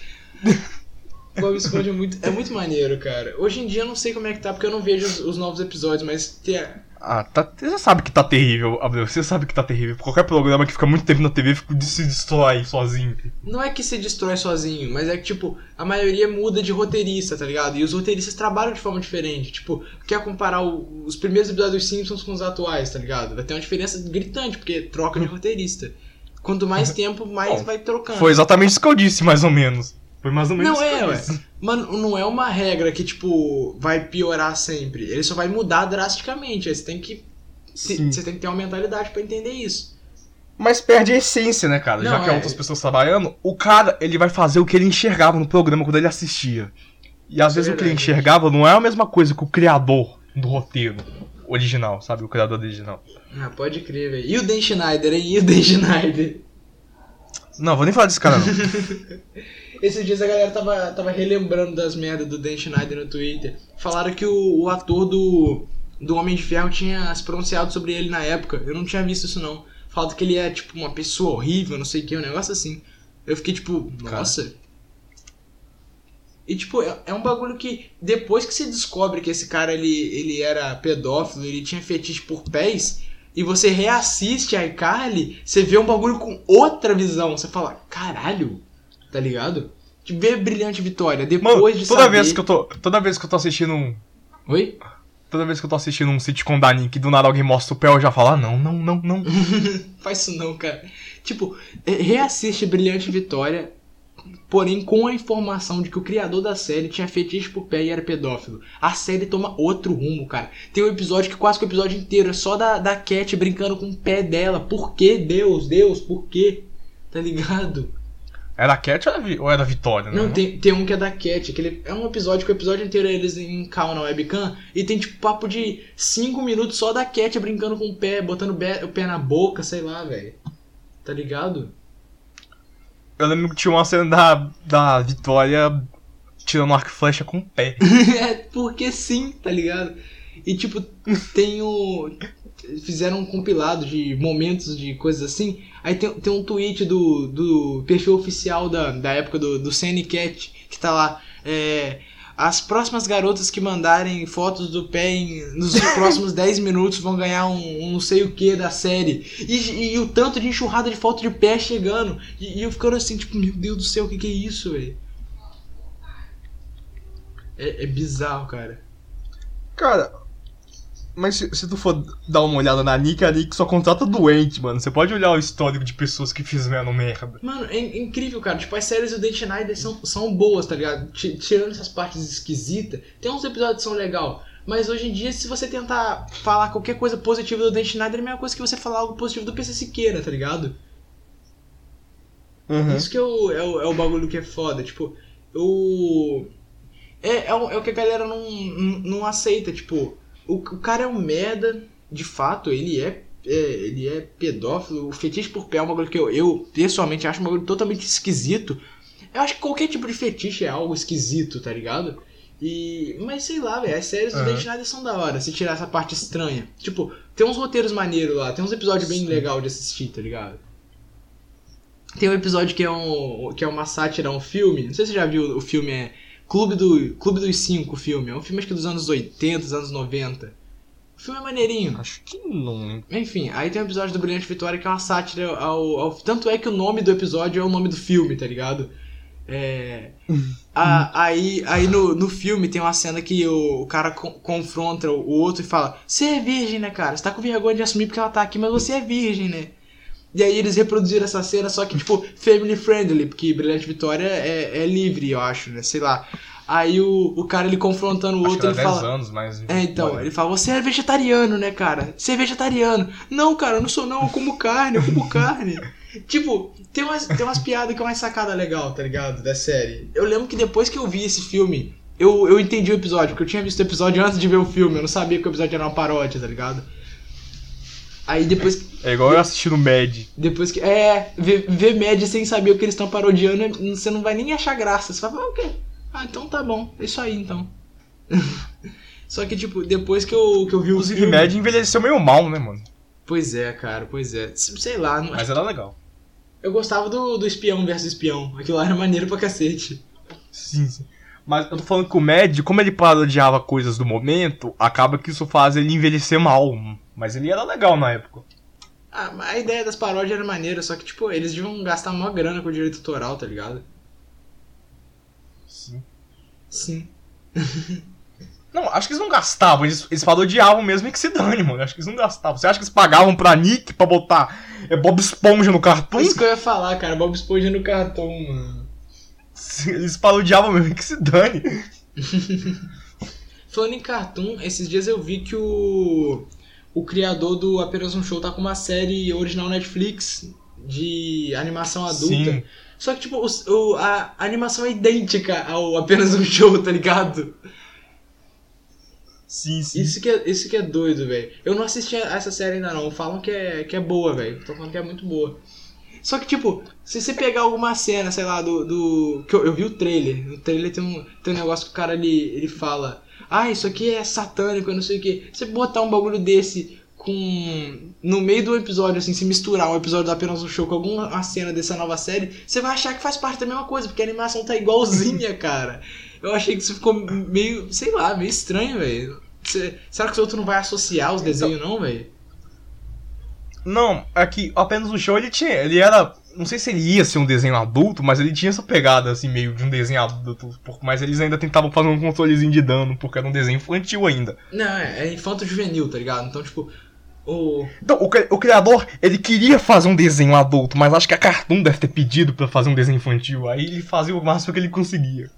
O Bob Esponja é muito, é muito maneiro, cara. Hoje em dia eu não sei como é que tá, porque eu não vejo os, os novos episódios, mas tem, Ah, tá, você sabe que tá terrível, Abreu, você sabe que tá terrível. Qualquer programa que fica muito tempo na TV fica- se destrói sozinho. não é que se destrói sozinho, mas é que, tipo, a maioria muda de roteirista, tá ligado? E os roteiristas trabalham de forma diferente. Tipo, quer comparar o- os primeiros episódios dos Simpsons com os atuais, tá ligado? Vai ter uma diferença gritante, porque troca de roteirista. Quanto mais [laughs] tempo, mais Bom, vai trocando. Foi exatamente isso que eu disse, mais ou menos. Foi mais ou menos Não é. Mano, não é uma regra que, tipo, vai piorar sempre. Ele só vai mudar drasticamente. Aí você tem que. Sim. Você tem que ter uma mentalidade pra entender isso. Mas perde a essência, né, cara? Já Não, que é é. outras pessoas trabalhando, o cara, ele vai fazer o que ele enxergava no programa quando ele assistia. E às é vezes o que ele enxergava não é a mesma coisa que o criador do roteiro original, sabe? O criador original. Ah, pode crer, velho. E o Dan Schneider, hein? E o Dan Schneider? Não, vou nem falar desse cara, não. [laughs] Esses dias a galera tava, tava relembrando das merdas do Dan Schneider no Twitter. Falaram que o, o ator do, do Homem de Ferro tinha se pronunciado sobre ele na época. Eu não tinha visto isso, não. Falaram que ele é, tipo, uma pessoa horrível, não sei o que, um negócio assim. Eu fiquei tipo, Cara. nossa. E, tipo, é, é um bagulho que depois que você descobre que esse cara, ele, ele era pedófilo, ele tinha fetiche por pés, e você reassiste a iCarly, você vê um bagulho com outra visão. Você fala, caralho, tá ligado? Tipo, vê Brilhante Vitória, depois Mano, de toda saber... vez que eu tô. Toda vez que eu tô assistindo um. Oi? Toda vez que eu tô assistindo um sitcom da Nick do nada alguém mostra o pé, eu já falo, ah, não, não, não, não. [laughs] Faz isso não, cara. Tipo, é, reassiste Brilhante Vitória, porém com a informação de que o criador da série tinha fetiche por pé e era pedófilo. A série toma outro rumo, cara. Tem um episódio que quase que o episódio inteiro é só da, da Cat brincando com o pé dela. Por que, Deus? Deus, por quê? Tá ligado? Era a Cat ou era, Vi- ou era a Vitória, né? Não, tem, tem um que é da Cat, que ele, é um episódio que o episódio inteiro é eles em cal na webcam e tem tipo papo de 5 minutos só da Cat brincando com o pé, botando o pé- o pé na boca, sei lá, velho. Tá ligado? Eu lembro que tinha uma cena da, da Vitória tirando arco e flecha com o pé. [laughs] é porque sim, tá ligado? E tipo, tem o. Fizeram um compilado de momentos de coisas assim. Aí tem, tem um tweet do, do perfil oficial da, da época do, do Cat que tá lá. É, as próximas garotas que mandarem fotos do pé em, nos [laughs] próximos 10 minutos vão ganhar um, um, não sei o que da série. E, e, o tanto de enxurrada de foto de pé chegando. E, e, eu ficando assim, tipo, meu Deus do céu, o que, que é isso, velho? É, é bizarro, cara. Cara, mas se, se, tu for dar uma olhada na Nick, a Nick só contrata doente, mano. Você pode olhar o histórico de pessoas que fizeram merda. Mano, é, incrível, cara. Tipo, as séries do Date Schneider são, são boas, tá ligado? Tirando essas partes esquisitas, tem uns episódios que são legal. Mas hoje em dia, se você tentar falar qualquer coisa positiva do Date Schneider, é a mesma coisa que você falar algo positivo do PC Siqueira, tá ligado? Uhum. Isso que é o, é, o, é o bagulho que é foda. Tipo, o. É, é, o, é o que a galera não, não, não aceita, tipo o, o cara é um merda, de fato, ele é, é, ele é pedófilo. O fetiche por pé é um bagulho que eu, eu pessoalmente acho um bagulho totalmente esquisito. Eu acho que qualquer tipo de fetiche é algo esquisito, tá ligado? E. Mas sei lá, velho, as séries uhum. do Date são da hora, se tirar essa parte estranha. Tipo, tem uns roteiros maneiros lá, tem uns episódios bem legais de assistir, tá ligado? Tem um episódio que é, um, que é uma sátira, um filme. Não sei se você já viu, o filme é Clube, do, Clube dos Cinco, filme. É um filme acho que dos anos 80, dos anos 90. O filme é maneirinho. Acho que não. Enfim, aí tem um episódio do Brilhante Vitória que é uma sátira ao, ao, Tanto é que o nome do episódio é o nome do filme, tá ligado? É. a, [laughs] aí aí no, no filme tem uma cena que o, o cara co confronta o, o outro e fala: Você é virgem, né, cara? Você tá com vergonha de assumir porque ela tá aqui, mas você é virgem, né? E aí eles reproduziram essa cena, só que, tipo, family friendly, porque Brilhante Vitória é, é livre, eu acho, né? Sei lá. Aí o, o cara, ele confrontando o acho outro, ele 10 fala... anos, mas... É, então, ele fala, você é vegetariano, né, cara? Você é vegetariano. Não, cara, eu não sou não, eu como carne, eu como carne. [laughs] tipo, tem umas, tem umas piadas que é uma sacada legal, tá ligado? Da série. Eu lembro que depois que eu vi esse filme, eu, eu entendi o episódio, porque eu tinha visto o episódio antes de ver o filme, eu não sabia que o episódio era uma paródia, tá ligado? Aí depois. É igual eu assistindo Mad. Depois que. É, ver, ver Mad sem saber o que eles estão parodiando, você não vai nem achar graça. Você vai falar, ah, o quê? Ah, então tá bom. É isso aí então. [laughs] Só que, tipo, depois que eu, que eu vi o Inclusive, filme... Mad envelheceu meio mal, né, mano? Pois é, cara, pois é. Sei lá. Não... Mas era legal. Eu gostava do, do espião versus espião. Aquilo lá era maneiro pra cacete. Sim, sim. Mas eu tô falando que o Mad, como ele parodiava coisas do momento, acaba que isso faz ele envelhecer mal. Mas ele era legal na época. Ah, a ideia das paródias era maneira, só que, tipo, eles deviam gastar uma grana com o direito autoral, tá ligado? Sim. Sim. [laughs] não, acho que eles não gastavam, eles, eles parodiavam mesmo e que se dane, mano. Acho que eles não gastavam. Você acha que eles pagavam pra Nick pra botar é, Bob Esponja no cartão? Isso que eu ia falar, cara, Bob Esponja no cartão, mano. Eles parodiavam mesmo que se dane. Falando em cartoon, esses dias eu vi que o o criador do Apenas um Show tá com uma série original Netflix de animação adulta. Sim. Só que, tipo, o, o, a, animação é idêntica ao Apenas um Show, tá ligado? Sim, sim. Isso que é, isso que é doido, velho. Eu não assisti a essa série ainda não. Falam que é, que é boa, velho. Tô falando que é muito boa. Só que, tipo, se você pegar alguma cena, sei lá, do. do que eu, eu vi o trailer. No trailer tem um, tem um negócio que o cara ele, ele fala ah, isso aqui é satânico, eu não sei o que. Você botar um bagulho desse com. No meio do episódio, assim, se misturar um episódio da apenas um show com alguma cena dessa nova série, você vai achar que faz parte da mesma coisa, porque a animação tá igualzinha, [laughs] cara. Eu achei que isso ficou meio, sei lá, meio estranho, velho. Será que os outros não vai associar os desenhos, não, velho? Não, é que apenas o show ele tinha. Ele era não sei se ele ia ser um desenho adulto, mas ele tinha essa pegada, assim, meio de um desenho adulto. Mas eles ainda tentavam fazer um controlezinho de dano, porque era um desenho infantil ainda. Não, é, é infanto-juvenil, tá ligado? Então, tipo. O... Então, o, o criador, ele queria fazer um desenho adulto, mas acho que a Cartoon deve ter pedido para fazer um desenho infantil. Aí ele fazia o máximo que ele conseguia.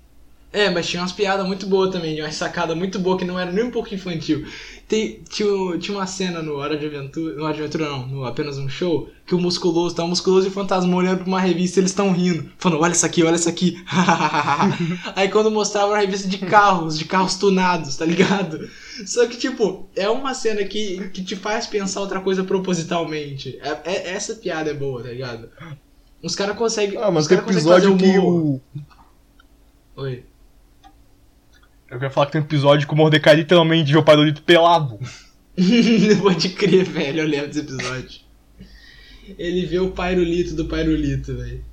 É, mas tinha umas piadas muito boas também, uma sacada muito boa que não era nem um pouco infantil. Tem, tinha, tinha uma cena no Hora de Aventura, no Hora de Aventura não, no Apenas um Show, que o musculoso, tá o musculoso e o fantasma olhando pra uma revista e eles estão rindo, falando, olha isso aqui, olha isso aqui. [laughs] Aí quando mostrava uma revista de carros, de carros tunados, tá ligado? Só que, tipo, é uma cena que, que te faz pensar outra coisa propositalmente. É, é essa piada é boa, tá ligado? Os caras conseguem. Ah, mas tem episódio que o. Oi. Eu queria falar que tem um episódio que o Mordecai literalmente vê o Pairolito pelado. [laughs] Pode crer, velho, eu lembro desse episódio. Ele vê o Pairolito do Pairolito, velho.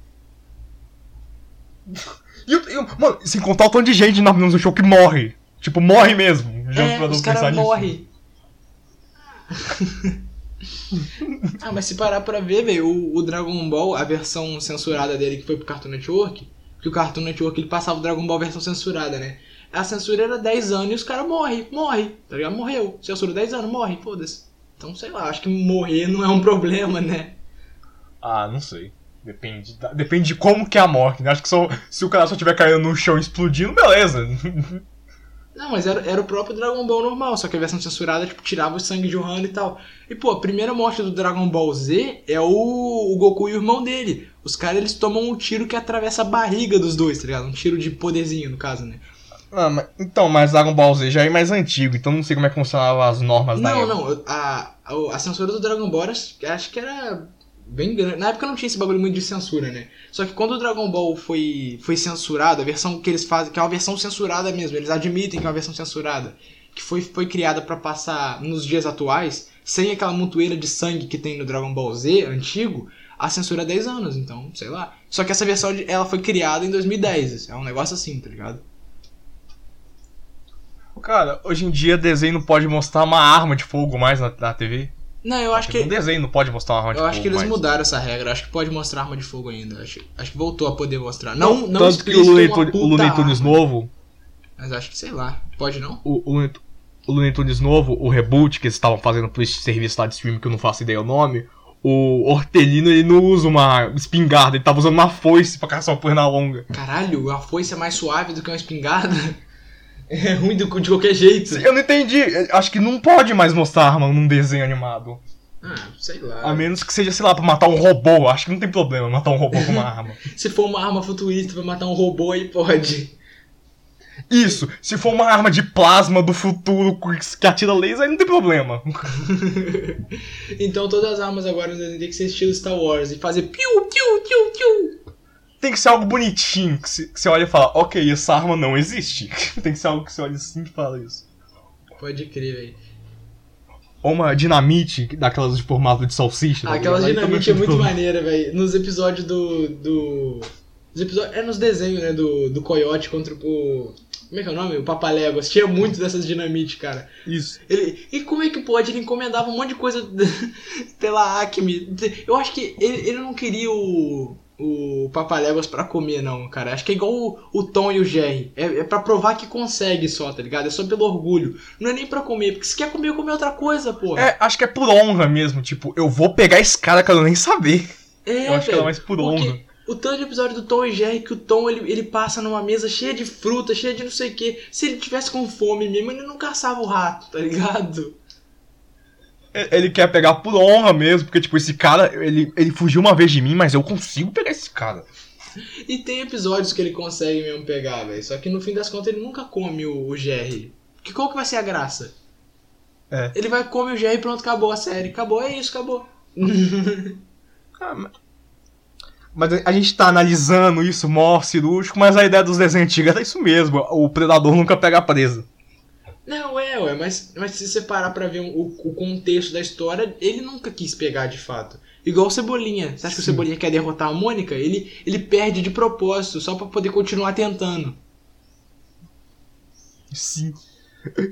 E, mano, sem contar o tanto de gente na no show que morre. Tipo, morre mesmo. Já É, os caras morrem. [laughs] ah, mas se parar pra ver, velho, o, o Dragon Ball, a versão censurada dele que foi pro Cartoon Network, que o Cartoon Network ele passava o Dragon Ball versão censurada, né? A censura era 10 anos e os caras morrem, morre, tá ligado? Morreu. Censura 10 anos, morre, foda-se. Então, sei lá, acho que morrer não é um problema, né? Ah, não sei. Depende, da- depende de como que é a morte. né? Acho que só, se o cara só tiver caindo no chão e explodindo, beleza. [laughs] Não, mas era, era o próprio Dragon Ball normal, só que a versão censurada, tipo, tirava o sangue de Ohana e tal. E, pô, a primeira morte do Dragon Ball Z é o, o Goku e o irmão dele. Os caras, eles tomam um tiro que atravessa a barriga dos dois, tá ligado? Um tiro de poderzinho, no caso, né? Ah, mas- então, mas Dragon Ball Z já é mais antigo, então não sei como é que funcionavam as normas da Não, época. não, a, a, a censura do Dragon Ball, acho que era bem grande. Na época não tinha esse bagulho muito de censura, né? Só que quando o Dragon Ball foi, foi censurado, a versão que eles fazem, que é uma versão censurada mesmo, eles admitem que é uma versão censurada, que foi, foi criada pra passar nos dias atuais, sem aquela montoeira de sangue que tem no Dragon Ball Z antigo, a censura é 10 anos, então, sei lá. Só que essa versão ela foi criada em 2010, é um negócio assim, tá ligado? Cara, hoje em dia desenho não pode mostrar uma arma de fogo mais na, na TV. Não, eu acho que. Um desenho não pode mostrar uma arma de Eu fogo acho que eles mais. mudaram essa regra. Acho que pode mostrar arma de fogo ainda. Acho, acho que voltou a poder mostrar. Não, não Tanto que o Looney Tunes- novo, Mas acho que sei lá. Pode não? o, o, o Looney Tunes novo, o reboot que eles estavam fazendo pro esse serviço lá de streaming que eu não faço ideia o nome, o Hortelino ele não usa uma espingarda, ele tava usando uma foice pra caçar uma perna longa. Caralho, a foice é mais suave do que uma espingarda. [laughs] É ruim de qualquer jeito. Eu não entendi, acho que não pode mais mostrar arma num desenho animado. Ah, sei lá. A menos que seja, sei lá, pra matar um robô. Acho que não tem problema matar um robô com uma arma. [laughs] Se for uma arma futurista pra matar um robô, aí pode. Isso, se for uma arma de plasma do futuro que atira laser, aí não tem problema. [laughs] então todas as armas agora tem que ser estilo Star Wars e fazer piu, piu, piu, piu. Tem que ser algo bonitinho, que você olha e fala, ok, essa arma não existe. [laughs] tem que ser algo que você olha assim e fala isso. Pode crer, velho. Ou uma dinamite daquelas de formato de salsicha. tá Aquelas dinamite é muito problema. maneira, velho. Nos episódios do. do. Nos episódios, é nos desenhos, né? Do, do Coyote contra o. Como é que é o nome? O Papaléguas. Tinha muito dessas dinamite, cara. Isso. Ele, e como é que pode? Ele encomendava um monte de coisa [laughs] pela Acme. Eu acho que ele, ele não queria o, o Papaléguas pra comer, não, cara. Acho que é igual o, o Tom e o Jerry. É, é pra provar que consegue só, tá ligado? É só pelo orgulho. Não é nem pra comer, porque se quer comer, comer outra coisa, porra. É, acho que é por honra mesmo. Tipo, eu vou pegar esse cara que eu nem saber. É, eu acho que ela é mais por Porque honra. O tanto de episódio do Tom e Jerry que o Tom ele, ele passa numa mesa cheia de fruta, cheia de não sei o que. Se ele tivesse com fome mesmo, ele não caçava o rato, tá ligado? É, Ele quer pegar por honra mesmo, porque, tipo, esse cara, ele, ele fugiu uma vez de mim, mas eu consigo pegar esse cara. E tem episódios que ele consegue mesmo pegar, velho. Só que no fim das contas ele nunca come o, o Jerry. Que qual que vai ser a graça? É. Ele vai comer o Jerry e pronto, acabou a série. Acabou, é isso, acabou. [laughs] Ah, mas- Mas a- gente tá analisando isso, mó cirúrgico, mas a ideia dos desenhos antigos era isso mesmo. O predador nunca pega a presa. Não, é, ué, mas, mas se você parar pra ver o, o contexto da história, ele nunca quis pegar de fato. Igual o Cebolinha. Você acha que o Sim. Cebolinha quer derrotar a Mônica? Ele, ele perde de propósito, só pra poder continuar tentando. Sim.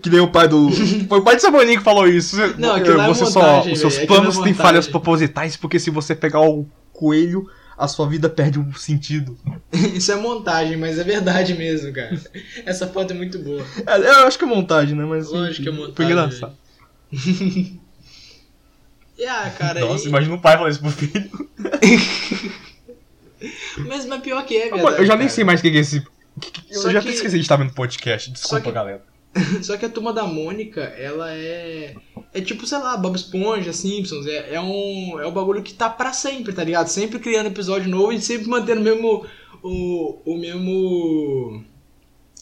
Que nem o pai do. [laughs] Foi o pai de Saboninho que falou isso. Você- Não, aquilo lá é você só. montagem, Os seus planos é têm montagem. falhas propositais, porque se você pegar o coelho, a sua vida perde o sentido. [laughs] Isso é montagem, mas é verdade mesmo, cara. Essa foto é muito boa. É, eu acho que é montagem, né? Mas. Lógico que é montagem, Foi engraçado. [laughs] E ah, cara, Nossa, e- imagina o pai falar isso pro filho. [laughs] mas, mas pior que é, verdade. eu já nem cara. sei mais o que é esse. que- que- Eu Só já que- até esqueci de estar vendo podcast. Desculpa, que- galera. Só que a turma da Mônica, ela é. É tipo, sei lá, Bob Esponja, Simpsons. É, é um. É um bagulho que tá pra sempre, tá ligado? Sempre criando episódio novo e sempre mantendo o mesmo. O, o mesmo.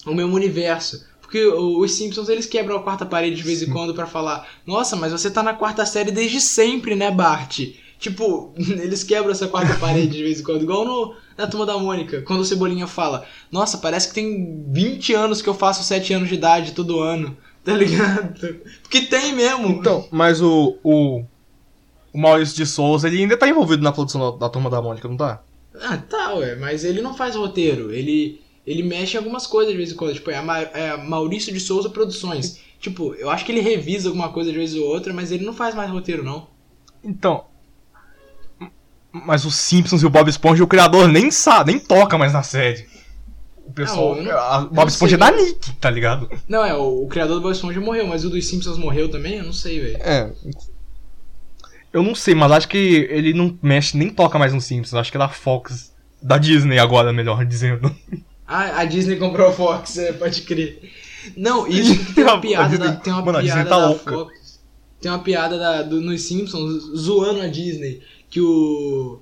O mesmo universo. Porque os Simpsons eles quebram a quarta parede de vez em quando pra falar: Nossa, mas você tá na quarta série desde sempre, né, Bart? Tipo, [laughs] eles quebram essa quarta parede de vez em quando, igual no, na turma da Mônica, quando o Cebolinha fala: Nossa, parece que tem 20 anos que eu faço 7 anos de idade todo ano, [laughs] tá ligado? Porque tem mesmo. Então, mas o. O, o Maurício de Souza, ele ainda tá envolvido na produção da, da turma da Mônica, não tá? Ah, tá, ué, mas ele não faz roteiro. Ele, ele mexe em algumas coisas de vez em quando. Tipo, é, Ma- é a Maurício de Souza Produções. Tipo, eu acho que ele revisa alguma coisa de vez ou outra, mas ele não faz mais roteiro, não. Então. Mas os Simpsons e o Bob Esponja, o criador nem sabe, nem toca mais na série. O pessoal. Não, não- a- Bob Esponja é da Nick, tá ligado? Não, é, o, o criador do Bob Esponja morreu, mas o dos Simpsons morreu também? Eu não sei, velho. É. Eu não sei, mas acho que ele não mexe, nem toca mais no Simpsons. Acho que é da Fox. Da Disney agora, melhor dizendo. Ah, a Disney comprou a Fox, é, pode crer. Não, isso porque tem [laughs] A uma piada Disney- da, tem uma Mano, a Disney piada tá da louca. Fox. Tem uma piada da, do, nos Simpsons zoando a Disney. Que o.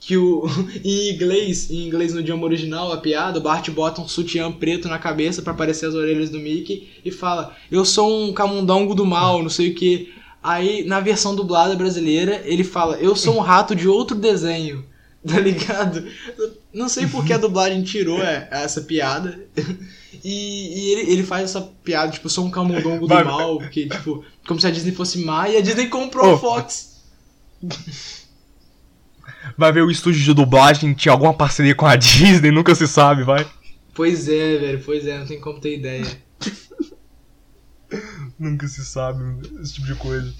Que o. [laughs] Em inglês, em inglês no idioma original, a piada, o Bart bota um sutiã preto na cabeça pra aparecer as orelhas do Mickey e fala: Eu sou um camundongo do mal, não sei o que. Aí, na versão dublada brasileira, ele fala: Eu sou um rato de outro desenho. [laughs] Tá ligado? Não sei por que a dublagem tirou é, essa piada. E, e ele, ele faz essa piada, tipo, sou um camundongo do mal, porque, tipo, como se a Disney fosse má e a Disney comprou Oh. a Fox. [laughs] Vai ver o estúdio de dublagem, tinha alguma parceria com a [laughs] Disney, nunca se sabe, vai. Pois é, velho, pois é, não tem como ter ideia. [laughs] Nunca se sabe, esse tipo de coisa.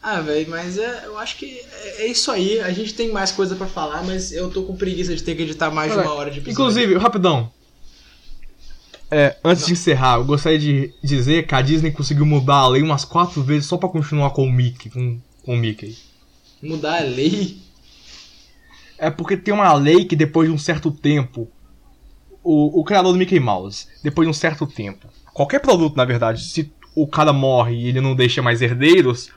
Ah, velho, mas é, eu acho que é, é isso aí. A gente tem mais coisa pra falar, mas eu tô com preguiça de ter que editar mais de uma hora de episódio. Inclusive, rapidão. É, antes de encerrar, eu gostaria de dizer que a Disney conseguiu mudar a lei umas quatro vezes só pra continuar com o Mickey. Com, com o Mickey. Mudar a lei. É porque tem uma lei que depois de um certo tempo. O, o criador do Mickey Mouse, depois de um certo tempo. Qualquer produto, na verdade, se o cara morre e ele não deixa mais herdeiros,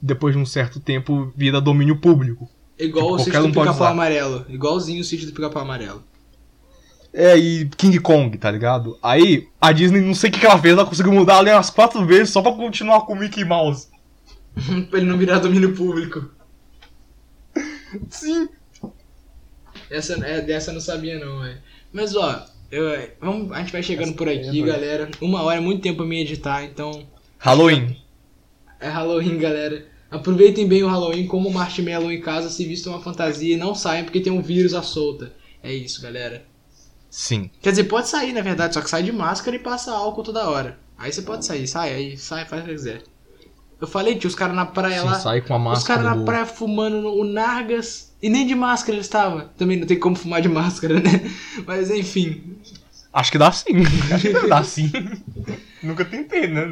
depois de um certo tempo vira domínio público. Igual Tipo, o sítio do um pica-pau amarelo. Igualzinho o sítio do pica-pau amarelo. É, e King Kong, tá ligado? Aí, a Disney, não sei o que, que ela fez, ela conseguiu mudar a lei umas quatro vezes só pra continuar com o Mickey Mouse. [laughs] pra ele não virar domínio público. Sim. Essa, é, dessa eu não sabia não, velho. Mas ó, eu, vamos, a gente vai chegando por aqui, é galera. Uma hora é muito tempo pra mim editar, então Halloween. é Halloween, galera. Aproveitem bem o Halloween como marshmallow em casa, se vistam uma fantasia e não saiam porque tem um vírus à solta. É isso, galera. Sim. Quer dizer, pode sair na verdade, só que sai de máscara e passa álcool toda hora. Aí você pode sair, sai, aí sai, faz o que quiser. Eu falei, tinha os caras na praia Sim, lá. sai com a Os máscara caras na do- praia fumando o Nargas. E nem de máscara eles estavam. Também não tem como fumar de máscara, né? [laughs] Mas enfim. Acho que dá sim. Acho que dar sim. [laughs] Nunca tentei, né?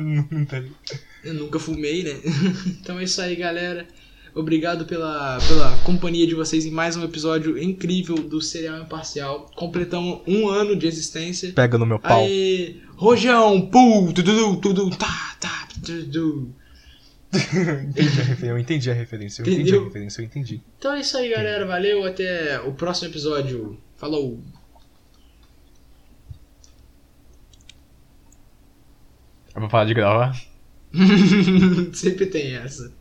Eu nunca fumei, né? [laughs] então é isso aí, galera. Obrigado pela, pela companhia de vocês em mais um episódio incrível do Serial Imparcial. Completamos um ano de existência. Pega no meu pau. Aê! Rojão! Pum! Tudu, tudu, tá, tá, tudu. Entendi a referência, eu entendi a referência, eu entendi Entendeu? a referência, eu entendi. Então é isso aí, galera. Valeu. Até o próximo episódio. Falou! É pra parar de gravar? [laughs] Sempre tem essa.